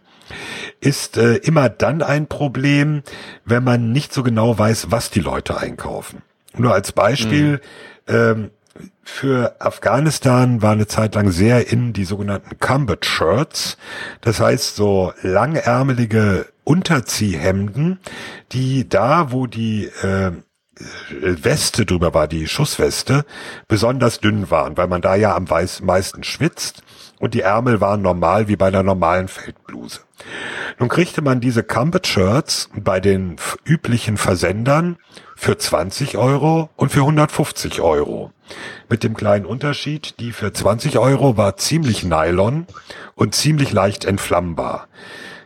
ist äh, immer dann ein Problem, wenn man nicht so genau weiß, was die Leute einkaufen. Nur als Beispiel, mhm. ähm, für Afghanistan war eine Zeit lang sehr in die sogenannten Combat Shirts. Das heißt so langärmelige Unterziehhemden, die da, wo die äh, Weste drüber war, die Schussweste, besonders dünn waren, weil man da ja am meisten schwitzt und die Ärmel waren normal wie bei einer normalen Feldbluse. Nun kriegte man diese Combat Shirts bei den üblichen Versendern für 20 Euro und für 150 Euro. Mit dem kleinen Unterschied, die für 20 Euro war ziemlich Nylon und ziemlich leicht entflammbar.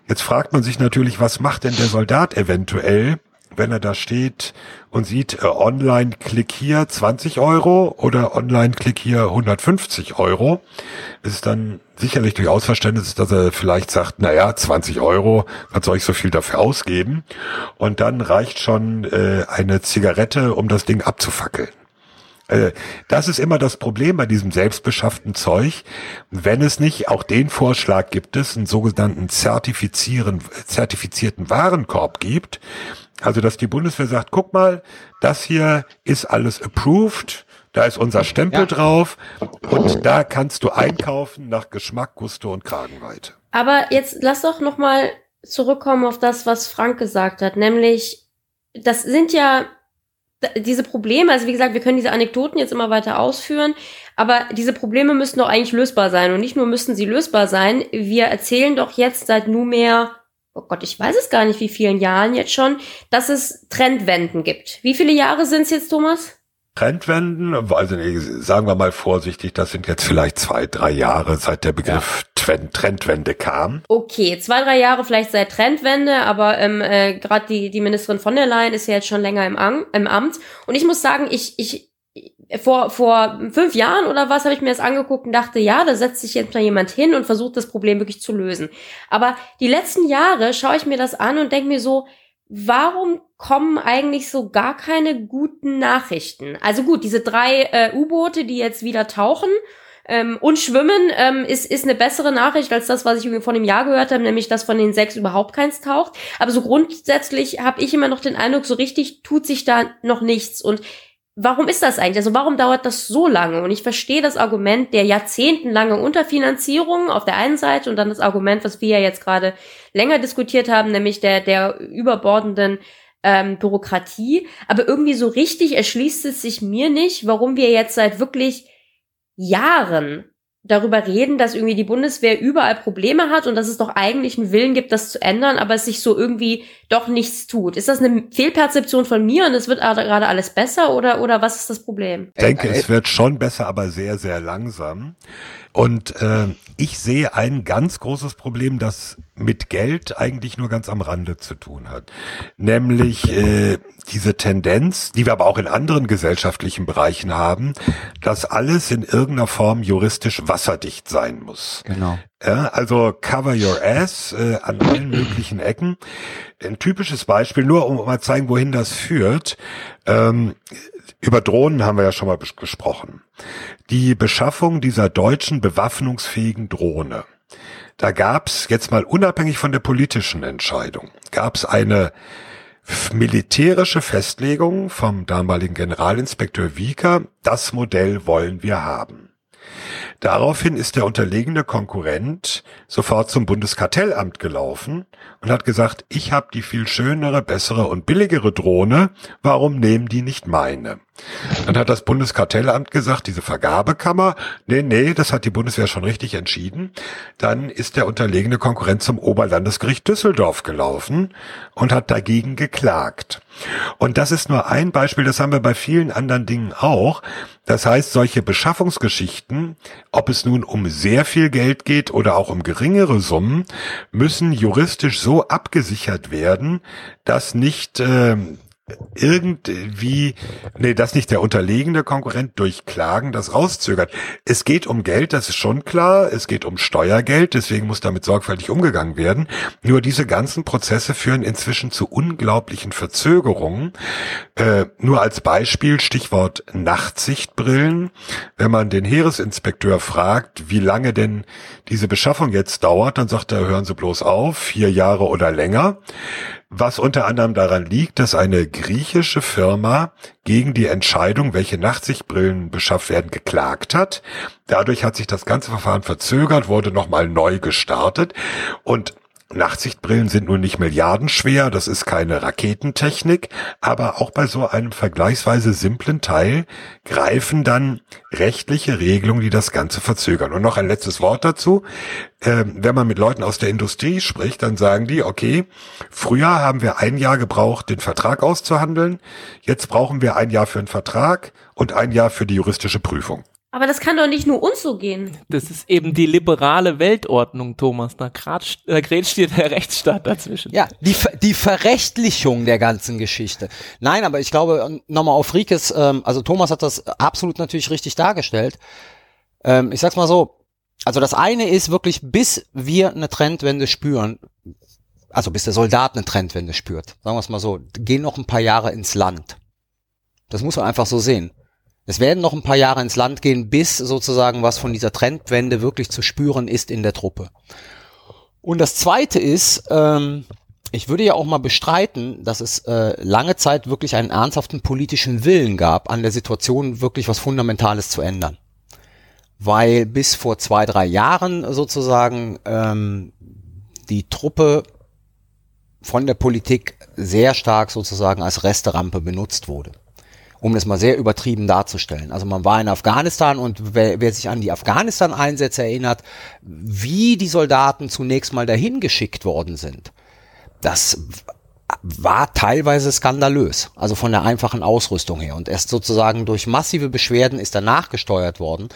Jetzt fragt man sich natürlich, was macht denn der Soldat eventuell, wenn er da steht und sieht, äh, Online-Klick hier 20 Euro oder Online-Klick hier 150 Euro, ist dann sicherlich durchaus Verständnis, dass er vielleicht sagt, na ja, 20 Euro, was soll ich so viel dafür ausgeben? Und dann reicht schon äh, eine Zigarette, um das Ding abzufackeln. Äh, das ist immer das Problem bei diesem selbstbeschafften Zeug. Wenn es nicht auch den Vorschlag gibt es, einen sogenannten zertifizieren, zertifizierten Warenkorb gibt, also, dass die Bundeswehr sagt, guck mal, das hier ist alles approved, da ist unser Stempel ja. drauf und da kannst du einkaufen nach Geschmack, Gusto und Kragenweite. Aber jetzt lass doch noch mal zurückkommen auf das, was Frank gesagt hat, nämlich das sind ja diese Probleme, also wie gesagt, wir können diese Anekdoten jetzt immer weiter ausführen, aber diese Probleme müssen doch eigentlich lösbar sein und nicht nur müssten sie lösbar sein, wir erzählen doch jetzt seit nunmehr oh Gott, ich weiß es gar nicht, wie vielen Jahren jetzt schon, dass es Trendwenden gibt. Wie viele Jahre sind es jetzt, Thomas? Trendwenden, also sagen wir mal vorsichtig, das sind jetzt vielleicht zwei, drei Jahre, seit der Begriff ja. Trendwende kam. Okay, zwei, drei Jahre vielleicht seit Trendwende, aber ähm, äh, gerade die, die Ministerin von der Leyen ist ja jetzt schon länger im, Am im Amt. Und ich muss sagen, ich, ich, vor, vor fünf Jahren oder was habe ich mir das angeguckt und dachte, ja, da setzt sich jetzt mal jemand hin und versucht das Problem wirklich zu lösen. Aber die letzten Jahre schaue ich mir das an und denke mir so, warum kommen eigentlich so gar keine guten Nachrichten? Also gut, diese drei äh, U-Boote, die jetzt wieder tauchen ähm, und schwimmen, ähm, ist, ist eine bessere Nachricht als das, was ich irgendwie von dem Jahr gehört habe, nämlich dass von den sechs überhaupt keins taucht. Aber so grundsätzlich habe ich immer noch den Eindruck, so richtig tut sich da noch nichts. Und warum ist das eigentlich? Also warum dauert das so lange? Und ich verstehe das Argument der jahrzehntelange Unterfinanzierung auf der einen Seite und dann das Argument, was wir ja jetzt gerade länger diskutiert haben, nämlich der, der überbordenden ähm, Bürokratie. Aber irgendwie so richtig erschließt es sich mir nicht, warum wir jetzt seit wirklich Jahren darüber reden, dass irgendwie die Bundeswehr überall Probleme hat und dass es doch eigentlich einen Willen gibt, das zu ändern, aber es sich so irgendwie doch nichts tut. Ist das eine Fehlperzeption von mir und es wird gerade alles besser oder, oder was ist das Problem? Ich denke, es wird schon besser, aber sehr, sehr langsam. Und äh, ich sehe ein ganz großes Problem, das mit Geld eigentlich nur ganz am Rande zu tun hat. Nämlich äh, diese Tendenz, die wir aber auch in anderen gesellschaftlichen Bereichen haben, dass alles in irgendeiner Form juristisch wasserdicht sein muss. Genau. Ja, also cover your ass äh, an allen möglichen Ecken. Ein typisches Beispiel, nur um mal zeigen, wohin das führt. Ähm, über Drohnen haben wir ja schon mal gesprochen. Die Beschaffung dieser deutschen bewaffnungsfähigen Drohne. Da gab's jetzt mal unabhängig von der politischen Entscheidung, gab's eine militärische Festlegung vom damaligen Generalinspekteur Wieker, das Modell wollen wir haben. Daraufhin ist der unterlegene Konkurrent sofort zum Bundeskartellamt gelaufen und hat gesagt, ich habe die viel schönere, bessere und billigere Drohne, warum nehmen die nicht meine? Dann hat das Bundeskartellamt gesagt, diese Vergabekammer, nee, nee, das hat die Bundeswehr schon richtig entschieden. Dann ist der unterlegene Konkurrent zum Oberlandesgericht Düsseldorf gelaufen und hat dagegen geklagt. Und das ist nur ein Beispiel, das haben wir bei vielen anderen Dingen auch. Das heißt, solche Beschaffungsgeschichten, ob es nun um sehr viel Geld geht oder auch um geringere Summen, müssen juristisch so abgesichert werden, dass nicht äh, irgendwie, nee, das nicht der unterlegene Konkurrent durch Klagen das rauszögert. Es geht um Geld, das ist schon klar. Es geht um Steuergeld, deswegen muss damit sorgfältig umgegangen werden. Nur diese ganzen Prozesse führen inzwischen zu unglaublichen Verzögerungen. Äh, nur als Beispiel Stichwort Nachtsichtbrillen. Wenn man den Heeresinspekteur fragt, wie lange denn diese Beschaffung jetzt dauert, dann sagt er, hören Sie bloß auf, vier Jahre oder länger was unter anderem daran liegt, dass eine griechische Firma gegen die Entscheidung, welche Nachtsichtbrillen beschafft werden, geklagt hat. Dadurch hat sich das ganze Verfahren verzögert, wurde nochmal neu gestartet und Nachtsichtbrillen sind nun nicht milliardenschwer, das ist keine Raketentechnik, aber auch bei so einem vergleichsweise simplen Teil greifen dann rechtliche Regelungen, die das Ganze verzögern. Und noch ein letztes Wort dazu. Ähm, wenn man mit Leuten aus der Industrie spricht, dann sagen die, okay, früher haben wir ein Jahr gebraucht, den Vertrag auszuhandeln, jetzt brauchen wir ein Jahr für den Vertrag und ein Jahr für die juristische Prüfung. Aber das kann doch nicht nur uns so gehen. Das ist eben die liberale Weltordnung, Thomas. Da grätscht dir der Rechtsstaat dazwischen. Ja, die, die Verrechtlichung der ganzen Geschichte. Nein, aber ich glaube, nochmal auf Rikes, ähm, also Thomas hat das absolut natürlich richtig dargestellt. Ähm, ich sag's mal so, also das eine ist wirklich, bis wir eine Trendwende spüren, also bis der Soldat eine Trendwende spürt, sagen wir es mal so, gehen noch ein paar Jahre ins Land. Das muss man einfach so sehen. Es werden noch ein paar Jahre ins Land gehen, bis sozusagen was von dieser Trendwende wirklich zu spüren ist in der Truppe. Und das Zweite ist, ähm, ich würde ja auch mal bestreiten, dass es äh, lange Zeit wirklich einen ernsthaften politischen Willen gab, an der Situation wirklich was Fundamentales zu ändern. Weil bis vor zwei, drei Jahren sozusagen ähm, die Truppe von der Politik sehr stark sozusagen als Resterampe benutzt wurde um das mal sehr übertrieben darzustellen. Also man war in Afghanistan und wer, wer sich an die Afghanistan-Einsätze erinnert, wie die Soldaten zunächst mal dahin geschickt worden sind, das war teilweise skandalös, also von der einfachen Ausrüstung her. Und erst sozusagen durch massive Beschwerden ist danach gesteuert worden.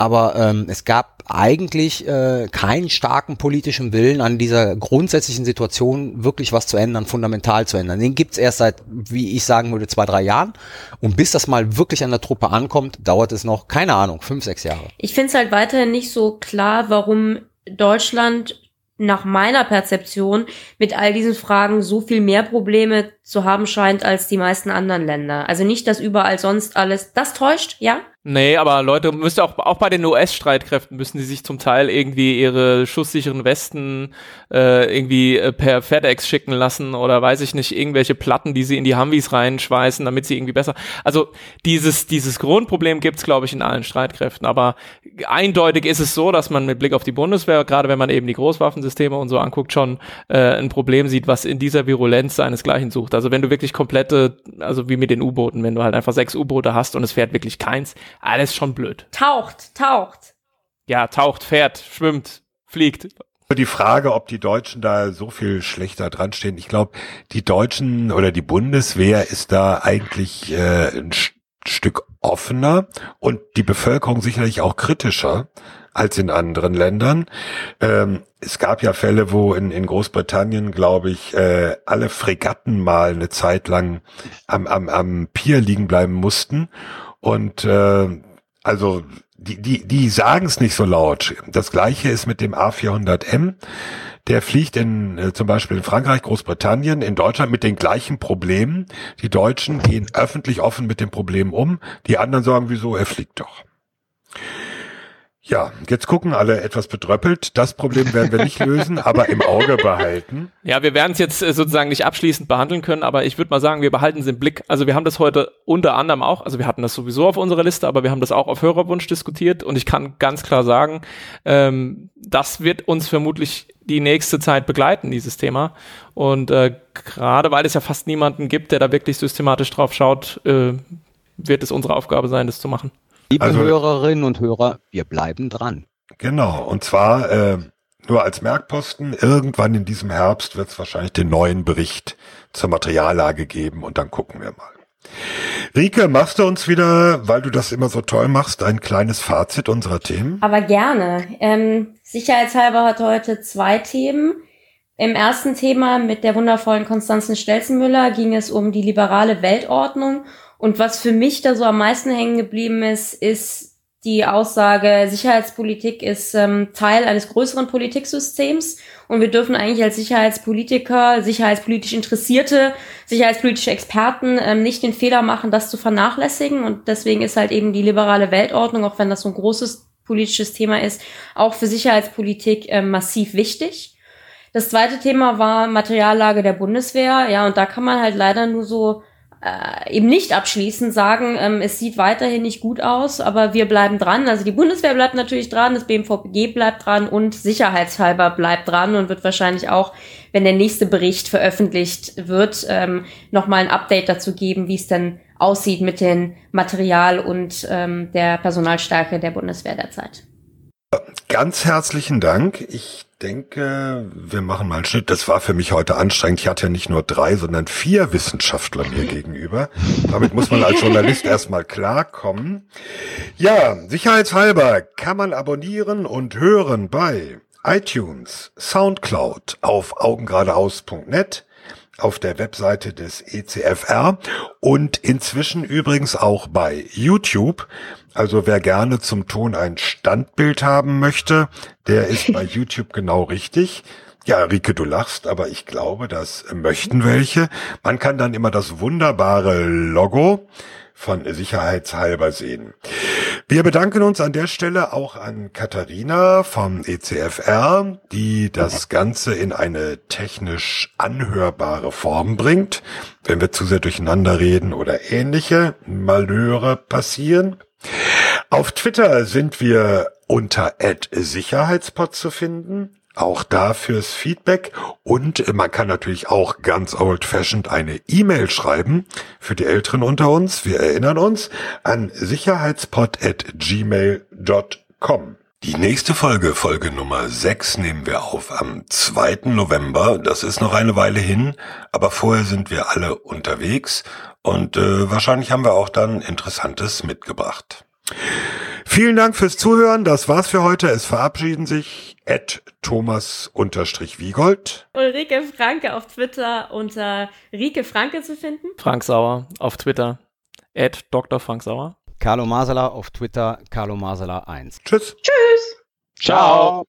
Aber ähm, es gab eigentlich äh, keinen starken politischen Willen, an dieser grundsätzlichen Situation wirklich was zu ändern, fundamental zu ändern. Den gibt's erst seit, wie ich sagen würde, zwei, drei Jahren. Und bis das mal wirklich an der Truppe ankommt, dauert es noch, keine Ahnung, fünf, sechs Jahre. Ich finde es halt weiterhin nicht so klar, warum Deutschland nach meiner Perzeption mit all diesen Fragen so viel mehr Probleme zu haben scheint als die meisten anderen Länder. Also nicht, dass überall sonst alles, das täuscht, ja? Nee, aber Leute, müsste auch, auch bei den US-Streitkräften müssen die sich zum Teil irgendwie ihre schusssicheren Westen äh, irgendwie äh, per FedEx schicken lassen oder weiß ich nicht, irgendwelche Platten, die sie in die Humvees reinschweißen, damit sie irgendwie besser. Also dieses, dieses Grundproblem gibt's glaube ich, in allen Streitkräften. Aber eindeutig ist es so, dass man mit Blick auf die Bundeswehr, gerade wenn man eben die Großwaffensysteme und so anguckt, schon äh, ein Problem sieht, was in dieser Virulenz seinesgleichen sucht. Also wenn du wirklich komplette, also wie mit den U-Booten, wenn du halt einfach sechs U-Boote hast und es fährt wirklich keins, alles schon blöd. Taucht, taucht. Ja, taucht, fährt, schwimmt, fliegt. Die Frage, ob die Deutschen da so viel schlechter dran stehen. Ich glaube, die Deutschen oder die Bundeswehr ist da eigentlich äh, ein Stück offener und die Bevölkerung sicherlich auch kritischer als in anderen Ländern. Ähm, es gab ja Fälle, wo in, in Großbritannien, glaube ich, äh, alle Fregatten mal eine Zeit lang am, am, am Pier liegen bleiben mussten und äh, Also die, die, die sagen es nicht so laut. Das gleiche ist mit dem A400M. Der fliegt in äh, zum Beispiel in Frankreich, Großbritannien, in Deutschland mit den gleichen Problemen. Die Deutschen gehen öffentlich offen mit dem Problem um. Die anderen sagen, wieso, er fliegt doch. Ja, jetzt gucken alle etwas bedröppelt. Das Problem werden wir nicht (laughs) lösen, aber im Auge behalten. Ja, wir werden es jetzt äh, sozusagen nicht abschließend behandeln können, aber ich würde mal sagen, wir behalten es im Blick. Also wir haben das heute unter anderem auch, also wir hatten das sowieso auf unserer Liste, aber wir haben das auch auf Hörerwunsch diskutiert und ich kann ganz klar sagen, ähm, das wird uns vermutlich die nächste Zeit begleiten, dieses Thema. Und äh, gerade weil es ja fast niemanden gibt, der da wirklich systematisch drauf schaut, äh, wird es unsere Aufgabe sein, das zu machen. Liebe also, Hörerinnen und Hörer, wir bleiben dran. Genau, und zwar äh, nur als Merkposten, irgendwann in diesem Herbst wird es wahrscheinlich den neuen Bericht zur Materiallage geben und dann gucken wir mal. Rike, machst du uns wieder, weil du das immer so toll machst, ein kleines Fazit unserer Themen? Aber gerne. Ähm, sicherheitshalber hat heute zwei Themen. Im ersten Thema mit der wundervollen Konstanzen Stelzenmüller ging es um die liberale Weltordnung und was für mich da so am meisten hängen geblieben ist, ist die Aussage, Sicherheitspolitik ist ähm, Teil eines größeren Politiksystems und wir dürfen eigentlich als Sicherheitspolitiker, sicherheitspolitisch Interessierte, sicherheitspolitische Experten ähm, nicht den Fehler machen, das zu vernachlässigen. Und deswegen ist halt eben die liberale Weltordnung, auch wenn das so ein großes politisches Thema ist, auch für Sicherheitspolitik ähm, massiv wichtig. Das zweite Thema war Materiallage der Bundeswehr. Ja, und da kann man halt leider nur so äh, eben nicht abschließend sagen, ähm, es sieht weiterhin nicht gut aus, aber wir bleiben dran. Also die Bundeswehr bleibt natürlich dran, das BMVG bleibt dran und sicherheitshalber bleibt dran und wird wahrscheinlich auch, wenn der nächste Bericht veröffentlicht wird, ähm, nochmal ein Update dazu geben, wie es denn aussieht mit dem Material und ähm, der Personalstärke der Bundeswehr derzeit. Ganz herzlichen Dank. Ich denke, wir machen mal einen Schnitt. Das war für mich heute anstrengend. Ich hatte ja nicht nur drei, sondern vier Wissenschaftler mir gegenüber. Damit muss man als Journalist (laughs) erstmal klarkommen. Ja, sicherheitshalber kann man abonnieren und hören bei iTunes, Soundcloud, auf augengeradeaus.net, auf der Webseite des ECFR und inzwischen übrigens auch bei YouTube. Also wer gerne zum Ton ein Standbild haben möchte, der ist bei (laughs) YouTube genau richtig. Ja, Rike, du lachst, aber ich glaube, das möchten welche. Man kann dann immer das wunderbare Logo von sicherheitshalber sehen. Wir bedanken uns an der Stelle auch an Katharina vom ECFR, die das Ganze in eine technisch anhörbare Form bringt, wenn wir zu sehr durcheinander reden oder ähnliche Malheure passieren. Auf Twitter sind wir unter Sicherheitspod zu finden. Auch da fürs Feedback und man kann natürlich auch ganz old-fashioned eine E-Mail schreiben für die Älteren unter uns. Wir erinnern uns an sicherheitspod@gmail.com. Die nächste Folge, Folge Nummer 6, nehmen wir auf am 2. November. Das ist noch eine Weile hin, aber vorher sind wir alle unterwegs und äh, wahrscheinlich haben wir auch dann Interessantes mitgebracht. Vielen Dank fürs Zuhören. Das war's für heute. Es verabschieden sich Ed Thomas Wiegold. Ulrike Franke auf Twitter unter Rike Franke zu finden. Frank Sauer auf Twitter. Ed Dr. Frank Sauer. Carlo Masala auf Twitter, Carlo Masala 1. Tschüss. Tschüss. Ciao.